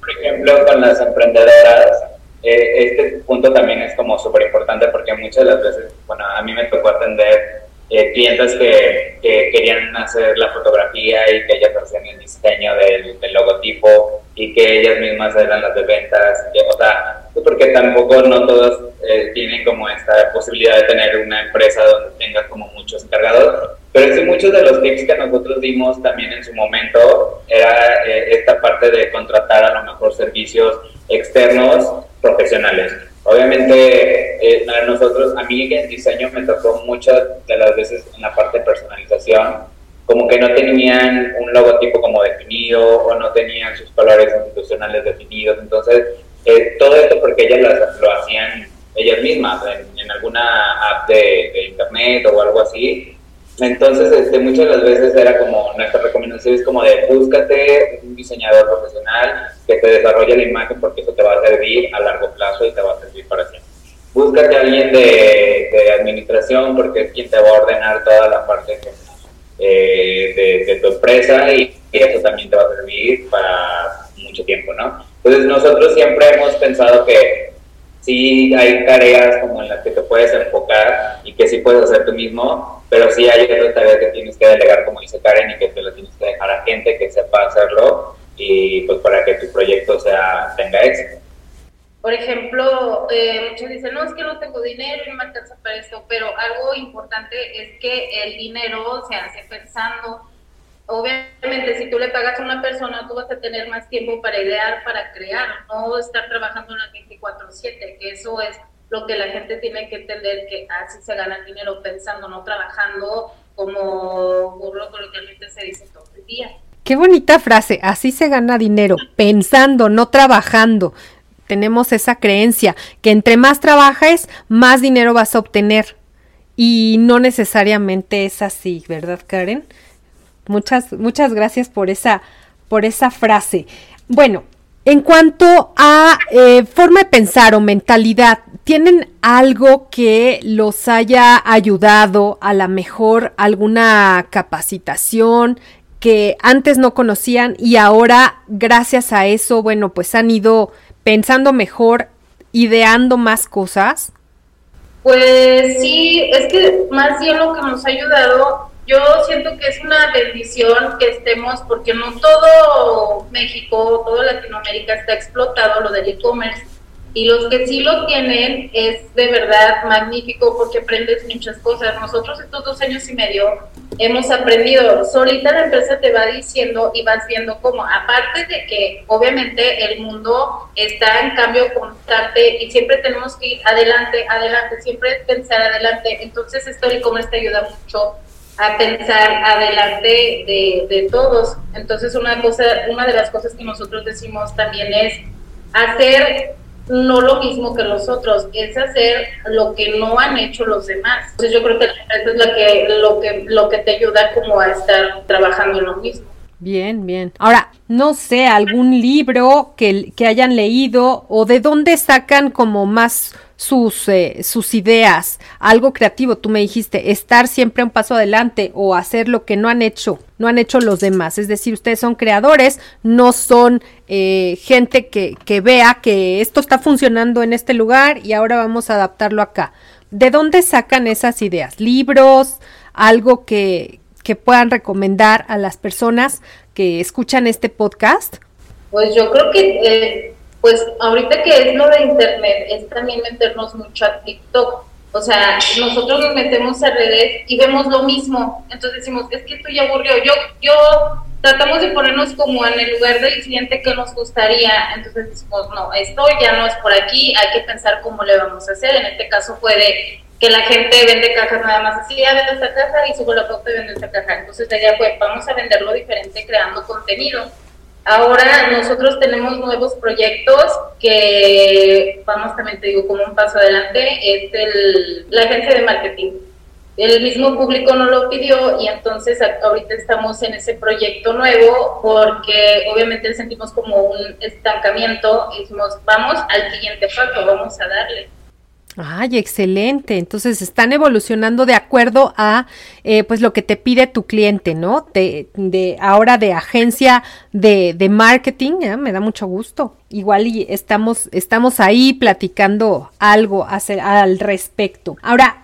Por ejemplo, con las emprendedoras, eh, este punto también es como súper importante porque muchas de las veces, bueno, a mí me tocó atender eh, clientes que, que, querían hacer la fotografía y que ellas hacían el diseño del, del logotipo y que ellas mismas eran las de ventas, o sea, porque tampoco no todos eh, tienen como esta posibilidad de tener una empresa donde tengas como muchos encargados, pero sí muchos de los tips que nosotros dimos también en su momento era eh, esta parte de contratar a lo mejor servicios externos profesionales. Obviamente, eh, nosotros, a mí en diseño me tocó muchas de las veces en la parte de personalización, como que no tenían un logotipo como definido o no tenían sus colores institucionales definidos. Entonces, eh, todo esto porque ellas lo hacían ellas mismas en, alguna app de, internet o algo así. Entonces, este, muchas de las veces era como, nuestra recomendación es como de búscate un diseñador profesional que te desarrolle la imagen porque eso te va a servir a largo plazo y te va a servir para siempre. Búscate a alguien de, de administración porque es quien te va a ordenar toda la parte eh, de, tu empresa y, eso también te va a servir para mucho tiempo, ¿no? Entonces nosotros siempre hemos pensado que sí hay tareas como en las que te puedes enfocar y que sí puedes hacer tú mismo, pero sí hay otras tareas que tienes que delegar, como dice Karen, y que te lo tienes que dejar a gente que sepa hacerlo y pues para que tu proyecto sea tenga éxito. Por ejemplo, eh, muchos dicen, no, es que no tengo dinero y no me alcanza para esto, pero algo importante es que el dinero se hace pensando. Obviamente, si tú le pagas a una persona, tú vas a tener más tiempo para idear, para crear, no estar trabajando en la 24-7, que eso es lo que la gente tiene que entender, que así se gana dinero pensando, no trabajando como burro coloquialmente se dice todo el día. Qué bonita frase, así se gana dinero, pensando, no trabajando tenemos esa creencia que entre más trabajes, más dinero vas a obtener. Y no necesariamente es así, ¿verdad, Karen? Muchas, muchas gracias por esa, por esa frase. Bueno, en cuanto a eh, forma de pensar o mentalidad, ¿tienen algo que los haya ayudado a la mejor alguna capacitación que antes no conocían y ahora gracias a eso, bueno, pues han ido pensando mejor, ideando más cosas? Pues sí, es que más bien lo que nos ha ayudado, yo siento que es una bendición que estemos, porque no todo México, toda Latinoamérica está explotado lo del e-commerce y los que sí lo tienen es de verdad magnífico porque aprendes muchas cosas. Nosotros estos dos años y medio hemos aprendido, solita la empresa te va diciendo y vas viendo cómo, aparte de que obviamente el mundo está en cambio constante y siempre tenemos que ir adelante, adelante, siempre pensar adelante. Entonces esto el e-commerce te ayuda mucho a pensar adelante de, todos. Entonces una cosa, una de las cosas que nosotros decimos también es hacer no lo mismo que los otros, es hacer lo que no han hecho los demás. Entonces yo creo que eso es lo que, lo que, lo que te ayuda como a estar trabajando en lo mismo. Bien, bien. Ahora, no sé, algún libro que, que hayan leído o de dónde sacan como más sus, eh, sus ideas, algo creativo. Tú me dijiste, estar siempre un paso adelante o hacer lo que no han hecho, no han hecho los demás. Es decir, ustedes son creadores, no son eh, gente que, que vea que esto está funcionando en este lugar y ahora vamos a adaptarlo acá. ¿De dónde sacan esas ideas? ¿Libros? ¿Algo que, que puedan recomendar a las personas que escuchan este podcast? Pues yo creo que, eh, pues ahorita que es lo de internet, es también meternos mucho a TikTok. O sea, nosotros nos metemos a redes y vemos lo mismo. Entonces decimos, es que esto ya aburrió. Yo, yo tratamos de ponernos como en el lugar del cliente que nos gustaría. Entonces decimos, no, esto ya no es por aquí, hay que pensar cómo le vamos a hacer. En este caso puede que la gente vende cajas nada más así, ya vende esta caja y subo la foto y vende esta caja. Entonces la idea fue, vamos a venderlo diferente creando contenido. Ahora nosotros tenemos nuevos proyectos que, vamos, también te digo, como un paso adelante, es el, la agencia de marketing. El mismo público nos lo pidió y entonces ahorita estamos en ese proyecto nuevo porque obviamente sentimos como un estancamiento y decimos, vamos al siguiente paso, vamos a darle. Ay, excelente. Entonces están evolucionando de acuerdo a eh, pues lo que te pide tu cliente, ¿no? De, de ahora de agencia de, de marketing, ¿eh? me da mucho gusto. Igual y estamos, estamos ahí platicando algo al respecto. Ahora,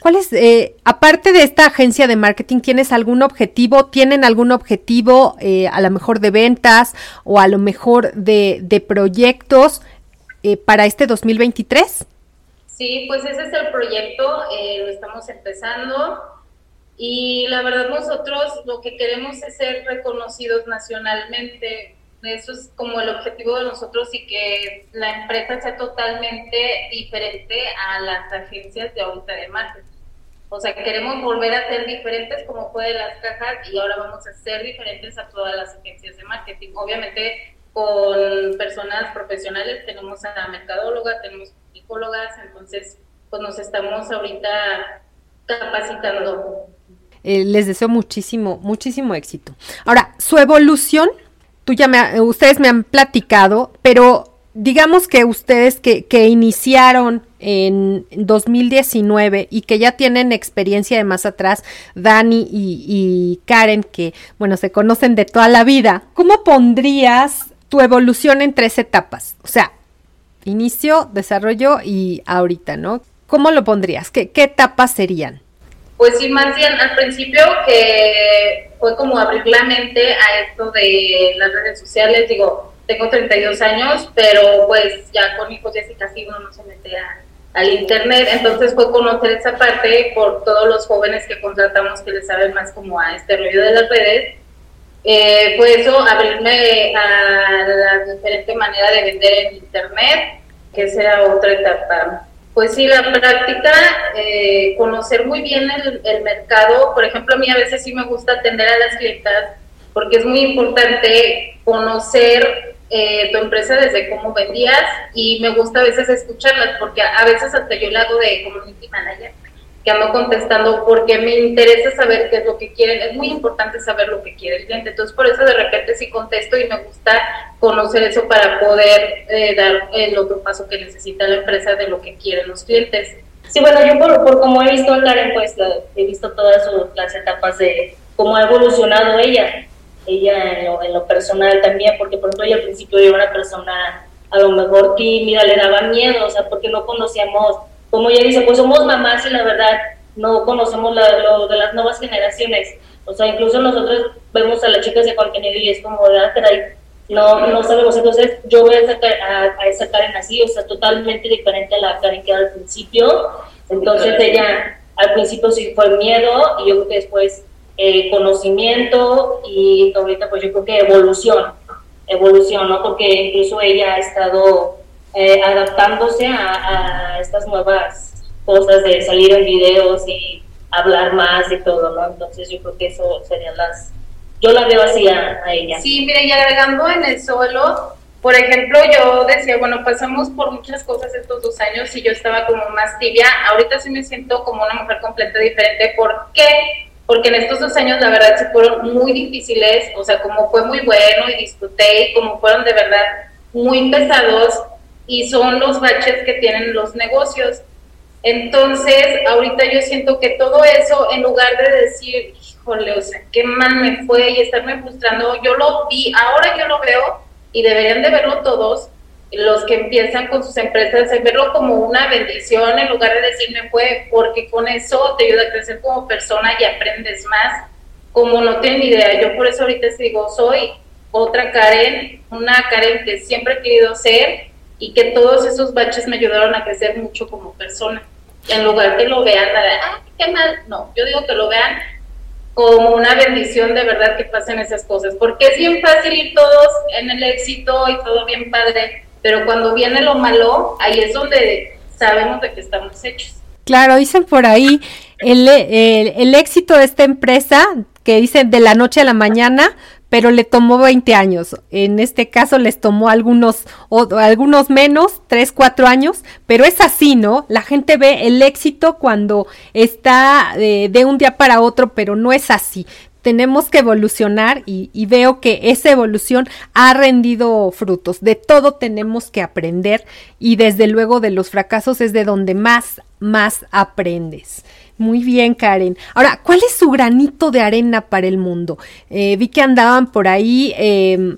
¿cuál es, eh, aparte de esta agencia de marketing, tienes algún objetivo? ¿Tienen algún objetivo a lo mejor de ventas o a lo mejor de, de proyectos para este 2023? Sí, pues ese es el proyecto, eh, lo estamos empezando y la verdad nosotros lo que queremos es ser reconocidos nacionalmente. Eso es como el objetivo de nosotros y que la empresa sea totalmente diferente a las agencias de ahorita de marketing. O sea, queremos volver a ser diferentes como fue de las cajas y ahora vamos a ser diferentes a todas las agencias de marketing. Obviamente con personas profesionales, tenemos a mercadóloga, tenemos psicólogas, entonces pues nos estamos ahorita capacitando. Eh, les deseo muchísimo, muchísimo éxito. Ahora, su evolución, tú ya me, ustedes me han platicado, pero digamos que ustedes que, que iniciaron en 2019 y que ya tienen experiencia de más atrás, Dani y, Karen, que bueno, se conocen de toda la vida, ¿cómo pondrías tu evolución en tres etapas? O sea, inicio, desarrollo y ahorita, ¿no? ¿Cómo lo pondrías? ¿Qué, etapas serían? Pues sí, más bien al principio que fue como abrir la mente a esto de las redes sociales, digo, tengo 32 años, pero pues ya con hijos ya casi uno no se mete al internet, entonces fue conocer esa parte por todos los jóvenes que contratamos que les saben más como a este rollo de las redes, eh, fue eso, abrirme a la diferente manera de vender en internet, que será otra etapa. Pues sí, la práctica, eh, conocer muy bien el, mercado. Por ejemplo, a mí a veces sí me gusta atender a las clientas porque es muy importante conocer eh, tu empresa desde cómo vendías y me gusta a veces escucharlas porque a, veces hasta yo le hago de community manager que ando contestando porque me interesa saber qué es lo que quieren. Es muy importante saber lo que quiere el cliente. Entonces, por eso de repente sí contesto y me gusta conocer eso para poder eh, dar el otro paso que necesita la empresa de lo que quieren los clientes. Sí, bueno, yo por, por como he visto en Karen, pues he visto todas las etapas de cómo ha evolucionado ella, ella en lo, en lo personal también, porque por ejemplo ella al principio era una persona a lo mejor tímida, le daba miedo, o sea, porque no conocíamos como ella dice, pues somos mamás y la verdad no conocemos lo de las nuevas generaciones. O sea, incluso nosotros vemos a las chicas de contenido y es como, de, ah, no, no sabemos. Entonces, yo voy a, sacar a, esa Karen así, o sea, totalmente diferente a la Karen que era al principio. Entonces, ella al principio sí fue miedo y yo creo que después eh, conocimiento y ahorita, pues yo creo que evolución. Evolución, ¿no? Porque incluso ella ha estado eh, adaptándose a, estas nuevas cosas de salir en videos y hablar más y todo, ¿no? Entonces yo creo que eso serían las... Yo la veo así a, ella. Sí, mire, y agregando en el solo, por ejemplo, yo decía, bueno, pasamos por muchas cosas estos dos años y yo estaba como más tibia. Ahorita sí me siento como una mujer completamente diferente. ¿Por qué? Porque en estos dos años, la verdad, fueron muy difíciles. O sea, como fue muy bueno y disfruté y como fueron de verdad muy pesados, y son los baches que tienen los negocios. Entonces, ahorita yo siento que todo eso, en lugar de decir, híjole, o sea, qué mal me fue y estarme frustrando, yo lo vi, ahora yo lo veo y deberían de verlo todos, los que empiezan con sus empresas, en verlo como una bendición en lugar de decirme fue, porque con eso te ayuda a crecer como persona y aprendes más, como no tienen idea. Yo por eso ahorita digo, soy otra Karen, una Karen que siempre he querido ser y que todos esos baches me ayudaron a crecer mucho como persona. en lugar que lo vean, ah, qué mal, no, yo digo que lo vean como una bendición de verdad que pasen esas cosas, porque es bien fácil ir todos en el éxito y todo bien padre, pero cuando viene lo malo, ahí es donde sabemos de que estamos hechos. Claro, dicen por ahí, el, el, éxito de esta empresa, que dicen de la noche a la mañana, pero le tomó 20 años. En este caso les tomó algunos, o, algunos menos, 3, 4 años, pero es así, ¿no? La gente ve el éxito cuando está eh, de un día para otro, pero no es así. Tenemos que evolucionar y, y veo que esa evolución ha rendido frutos. De todo tenemos que aprender y desde luego de los fracasos es de donde más, más aprendes. Muy bien, Karen. Ahora, ¿cuál es su granito de arena para el mundo? Eh, vi que andaban por ahí em,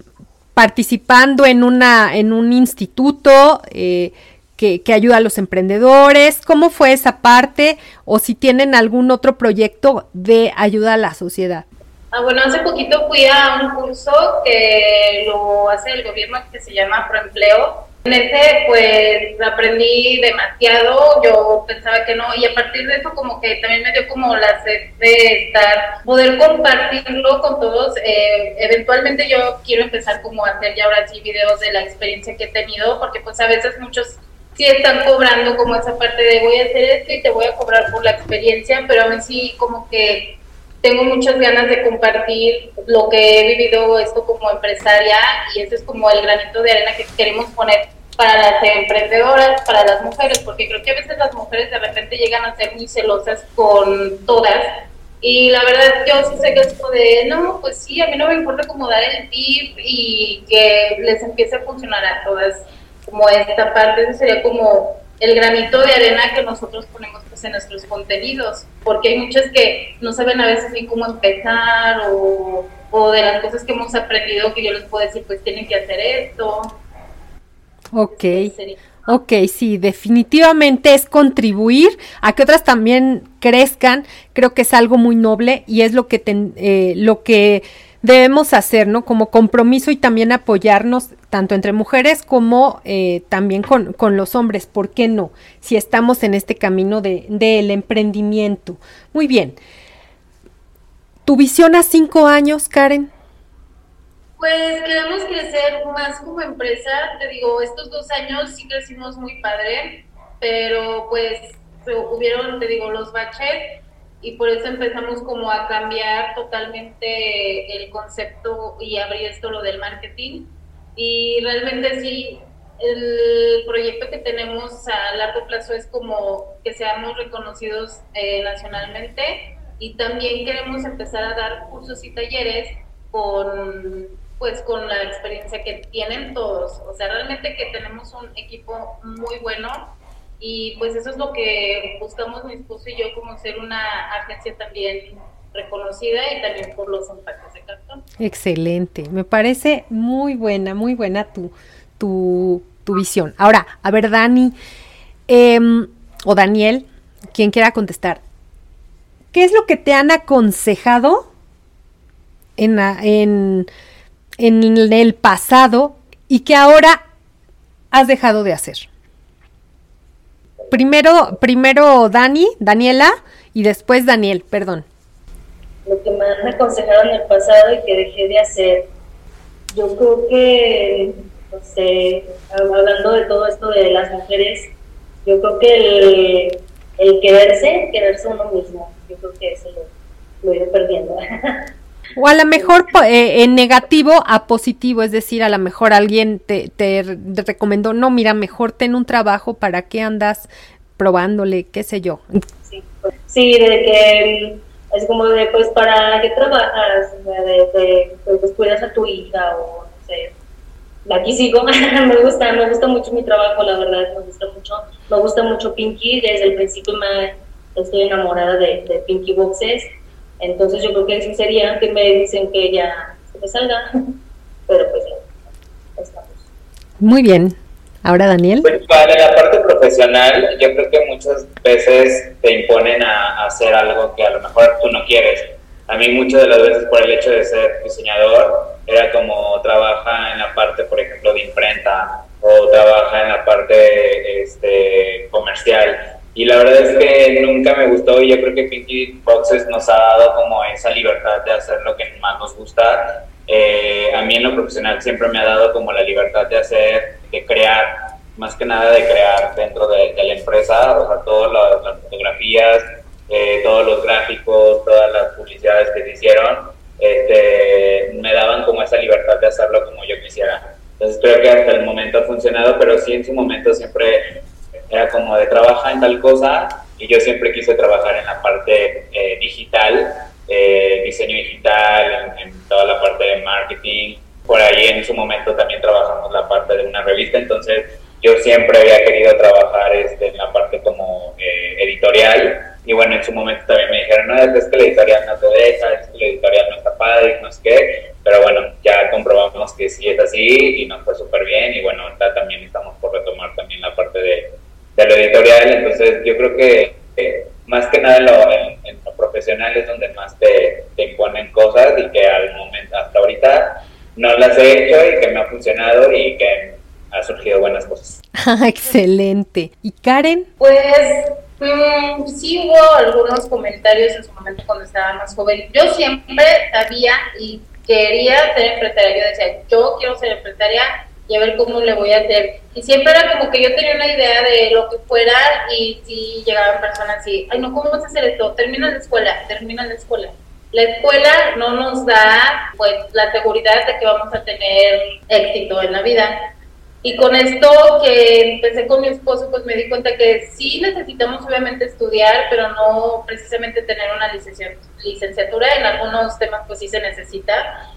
participando en, una, en un instituto eh, que, que, ayuda a los emprendedores. ¿Cómo fue esa parte? O si tienen algún otro proyecto de ayuda a la sociedad. Ah, bueno, hace poquito fui a un curso que lo hace el gobierno que se llama Proempleo en ese pues aprendí demasiado, yo pensaba que no, y a partir de eso como que también me dio como la sed de estar, poder compartirlo con todos. Eh, eventualmente yo quiero empezar como a hacer ya ahora sí videos de la experiencia que he tenido, porque pues a veces muchos sí están cobrando como esa parte de voy a hacer esto y te voy a cobrar por la experiencia, pero a mí sí como que tengo muchas ganas de compartir lo que he vivido esto como empresaria y ese es como el granito de arena que queremos poner para las emprendedoras, para las mujeres, porque creo que a veces las mujeres de repente llegan a ser muy celosas con todas y la verdad yo sí sé que es como de, no, pues sí, a mí no me importa como dar el tip y que les empiece a funcionar a todas como esta parte, ese sería como el granito de arena que nosotros ponemos pues, en nuestros contenidos, porque hay muchas que no saben a veces ni cómo empezar o, o de las cosas que hemos aprendido que yo les puedo decir, pues tienen que hacer esto. Ok. Ok, sí, definitivamente es contribuir a que otras también crezcan. Creo que es algo muy noble y es lo que, eh, lo que debemos hacer, ¿no? Como compromiso y también apoyarnos tanto entre mujeres como eh, también con, con, los hombres. ¿Por qué no? Si estamos en este camino del de, emprendimiento. Muy bien. ¿Tu visión a cinco años, Karen? Pues queremos crecer más como empresa. Te digo, estos dos años sí crecimos muy padre, pero pues hubieron, te digo, los baches y por eso empezamos como a cambiar totalmente el concepto y abrir esto lo del marketing. Y realmente sí, el proyecto que tenemos a largo plazo es como que seamos reconocidos eh, nacionalmente y también queremos empezar a dar cursos y talleres con pues con la experiencia que tienen todos. O sea, realmente que tenemos un equipo muy bueno y pues eso es lo que buscamos mi esposo y yo como ser una agencia también reconocida y también por los impactos de cartón. Excelente, me parece muy buena, muy buena tu, tu, tu visión. Ahora, a ver, Dani em, o Daniel, quien quiera contestar, ¿qué es lo que te han aconsejado en, en, en el pasado y que ahora has dejado de hacer? Primero, primero Dani, Daniela y después Daniel, perdón. Lo que me han aconsejado en el pasado y que dejé de hacer, yo creo que, no sé, hablando de todo esto de las mujeres, yo creo que el, el quererse, quererse uno mismo, yo creo que eso lo, lo perdiendo. O a lo mejor eh, en negativo a positivo, es decir, a lo mejor alguien te, te, recomendó, no, mira, mejor ten un trabajo, ¿para qué andas probándole, qué sé yo? Sí, pues, de que es como de, pues, ¿para qué trabajas? De, de pues, cuidas a tu hija o no sé. Aquí sigo, me gusta, me gusta mucho mi trabajo, la verdad, me gusta mucho, me gusta mucho Pinky, desde el principio me estoy enamorada de, de Pinky Boxes entonces yo creo que eso sería que me dicen que ya se me salga, pero pues ya estamos. Muy bien. Ahora Daniel. Pues para la parte profesional, yo creo que muchas veces te imponen a, hacer algo que a lo mejor tú no quieres. A mí muchas de las veces por el hecho de ser diseñador, era como trabaja en la parte, por ejemplo, de imprenta o trabaja en la parte este, comercial y la verdad es que nunca me gustó y yo creo que Pinky Boxes nos ha dado como esa libertad de hacer lo que más nos gusta. Eh, a mí en lo profesional siempre me ha dado como la libertad de hacer, de crear, más que nada de crear dentro de, la empresa, o sea, todas las, fotografías, eh, todos los gráficos, todas las publicidades que se hicieron, este, me daban como esa libertad de hacerlo como yo quisiera. Entonces creo que hasta el momento ha funcionado, pero sí en su momento siempre era como de trabajar en tal cosa y yo siempre quise trabajar en la parte eh, digital, eh, diseño digital, en, toda la parte de marketing. Por ahí en su momento también trabajamos la parte de una revista, entonces yo siempre había querido trabajar este, en la parte como eh, editorial. Y bueno, en su momento también me dijeron, no, es que la editorial no te deja, es que la editorial no está padre, no sé qué, pero bueno, ya comprobamos que sí es así y nos fue súper bien y bueno, ahorita también estamos por retomar también la parte de, de lo editorial, entonces yo creo que más que nada en lo, profesional es donde más te, te imponen cosas y que al momento, hasta ahorita no las he hecho y que me ha funcionado y que ha surgido buenas cosas. Excelente. ¿Y Karen? Pues Mm, sí hubo algunos comentarios en su momento cuando estaba más joven. Yo siempre sabía y quería ser empresaria. Yo decía, yo quiero ser empresaria y a ver cómo le voy a hacer. Y siempre era como que yo tenía una idea de lo que fuera y si llegaban personas así, ay no, ¿cómo vas a hacer esto? Termina la escuela, termina la escuela. La escuela no nos da pues la seguridad de que vamos a tener éxito en la vida. Y con esto que empecé con mi esposo, pues me di cuenta que sí necesitamos obviamente estudiar, pero no precisamente tener una licenciatura. En algunos temas pues sí se necesita.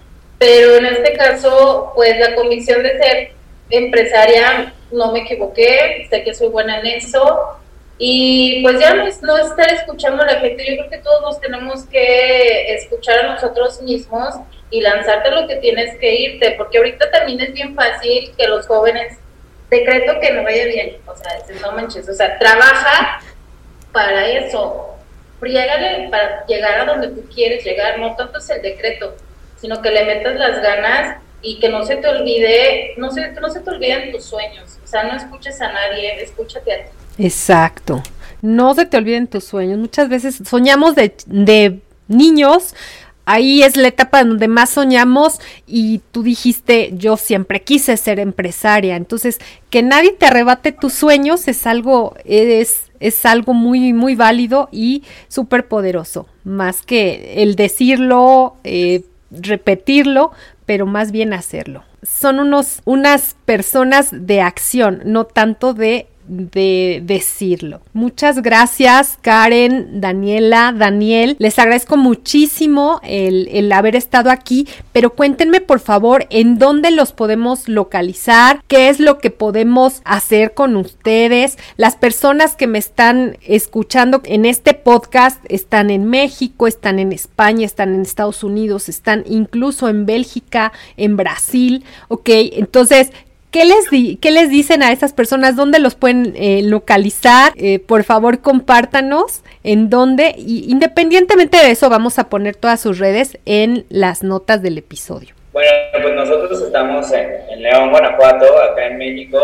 Pero en este caso, pues la convicción de ser empresaria, no me equivoqué, sé que soy buena en eso. Y pues ya no, no estar escuchando a la gente, yo creo que todos nos tenemos que escuchar a nosotros mismos y lanzarte lo que tienes que irte, porque ahorita también es bien fácil que los jóvenes, decreto que no vaya bien, o sea, no manches, o sea, trabaja para eso, friégale para llegar a donde tú quieres llegar, no tanto es el decreto, sino que le metas las ganas y que no se te olvide, no se, no se te olviden tus sueños, o sea, no escuches a nadie, escúchate a ti. Exacto. No se te olviden tus sueños. Muchas veces soñamos de, de niños ahí es la etapa donde más soñamos y tú dijiste, yo siempre quise ser empresaria. Entonces, que nadie te arrebate tus sueños es algo, es, es algo muy, muy válido y súper poderoso. Más que el decirlo, eh, repetirlo, pero más bien hacerlo. Son unos, unas personas de acción, no tanto de de decirlo. Muchas gracias Karen, Daniela, Daniel. Les agradezco muchísimo el, el, haber estado aquí, pero cuéntenme por favor en dónde los podemos localizar, qué es lo que podemos hacer con ustedes. Las personas que me están escuchando en este podcast están en México, están en España, están en Estados Unidos, están incluso en Bélgica, en Brasil, ok. Entonces, ¿Qué les, di ¿Qué les dicen a esas personas? ¿Dónde los pueden eh, localizar? Eh, por favor, compártanos en dónde. Y independientemente de eso, vamos a poner todas sus redes en las notas del episodio. Bueno, pues nosotros estamos en, León, Guanajuato, acá en México,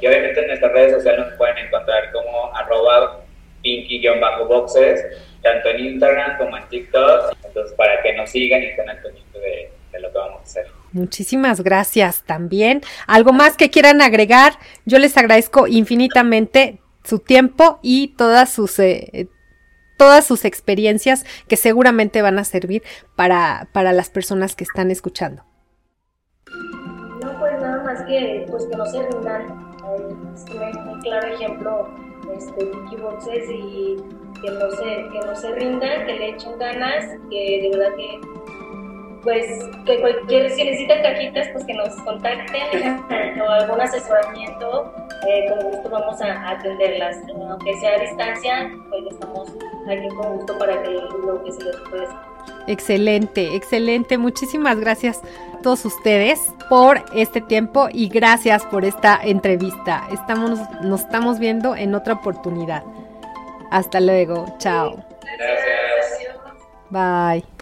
y obviamente en nuestras redes sociales nos pueden encontrar como arroba pinky-boxes, tanto en Instagram como en TikTok, entonces para que nos sigan y estén al pendiente de, de lo que vamos a hacer. Muchísimas gracias también. ¿Algo más que quieran agregar? Yo les agradezco infinitamente su tiempo y todas sus, eh, todas sus experiencias que seguramente van a servir para, para las personas que están escuchando. No, pues nada más que, pues que no se rindan. un claro ejemplo, este, Boxes y que no, se, que no se rindan, que le echen ganas, que de verdad que pues que cualquier, si necesitan cajitas, pues que nos contacten o algún asesoramiento, eh, con gusto vamos a, atenderlas. Aunque sea a distancia, pues estamos aquí con gusto para que lo que se les ofrezca. Excelente, excelente. Muchísimas gracias a todos ustedes por este tiempo y gracias por esta entrevista. Estamos, nos estamos viendo en otra oportunidad. Hasta luego. Chao. Gracias. Bye.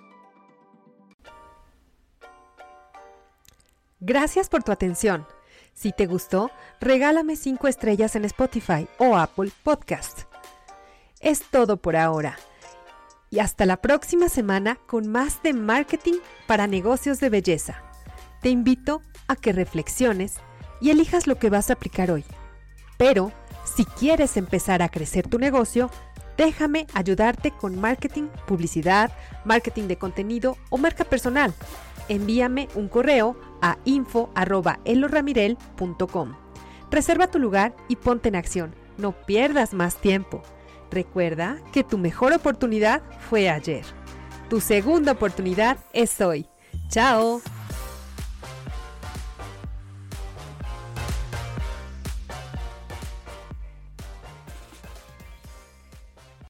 Gracias por tu atención. Si te gustó, regálame 5 estrellas en Spotify o Apple Podcast. es todo por ahora. Y hasta la próxima semana con más de marketing para negocios de belleza. Te invito a que reflexiones y elijas lo que vas a aplicar hoy. Pero, si quieres empezar a crecer tu negocio, déjame ayudarte con marketing, publicidad, marketing de contenido o marca personal. Envíame un correo a info.eloramirel.com. Reserva tu lugar y ponte en acción. No pierdas más tiempo. Recuerda que tu mejor oportunidad fue ayer. Tu segunda oportunidad es hoy. ¡Chao!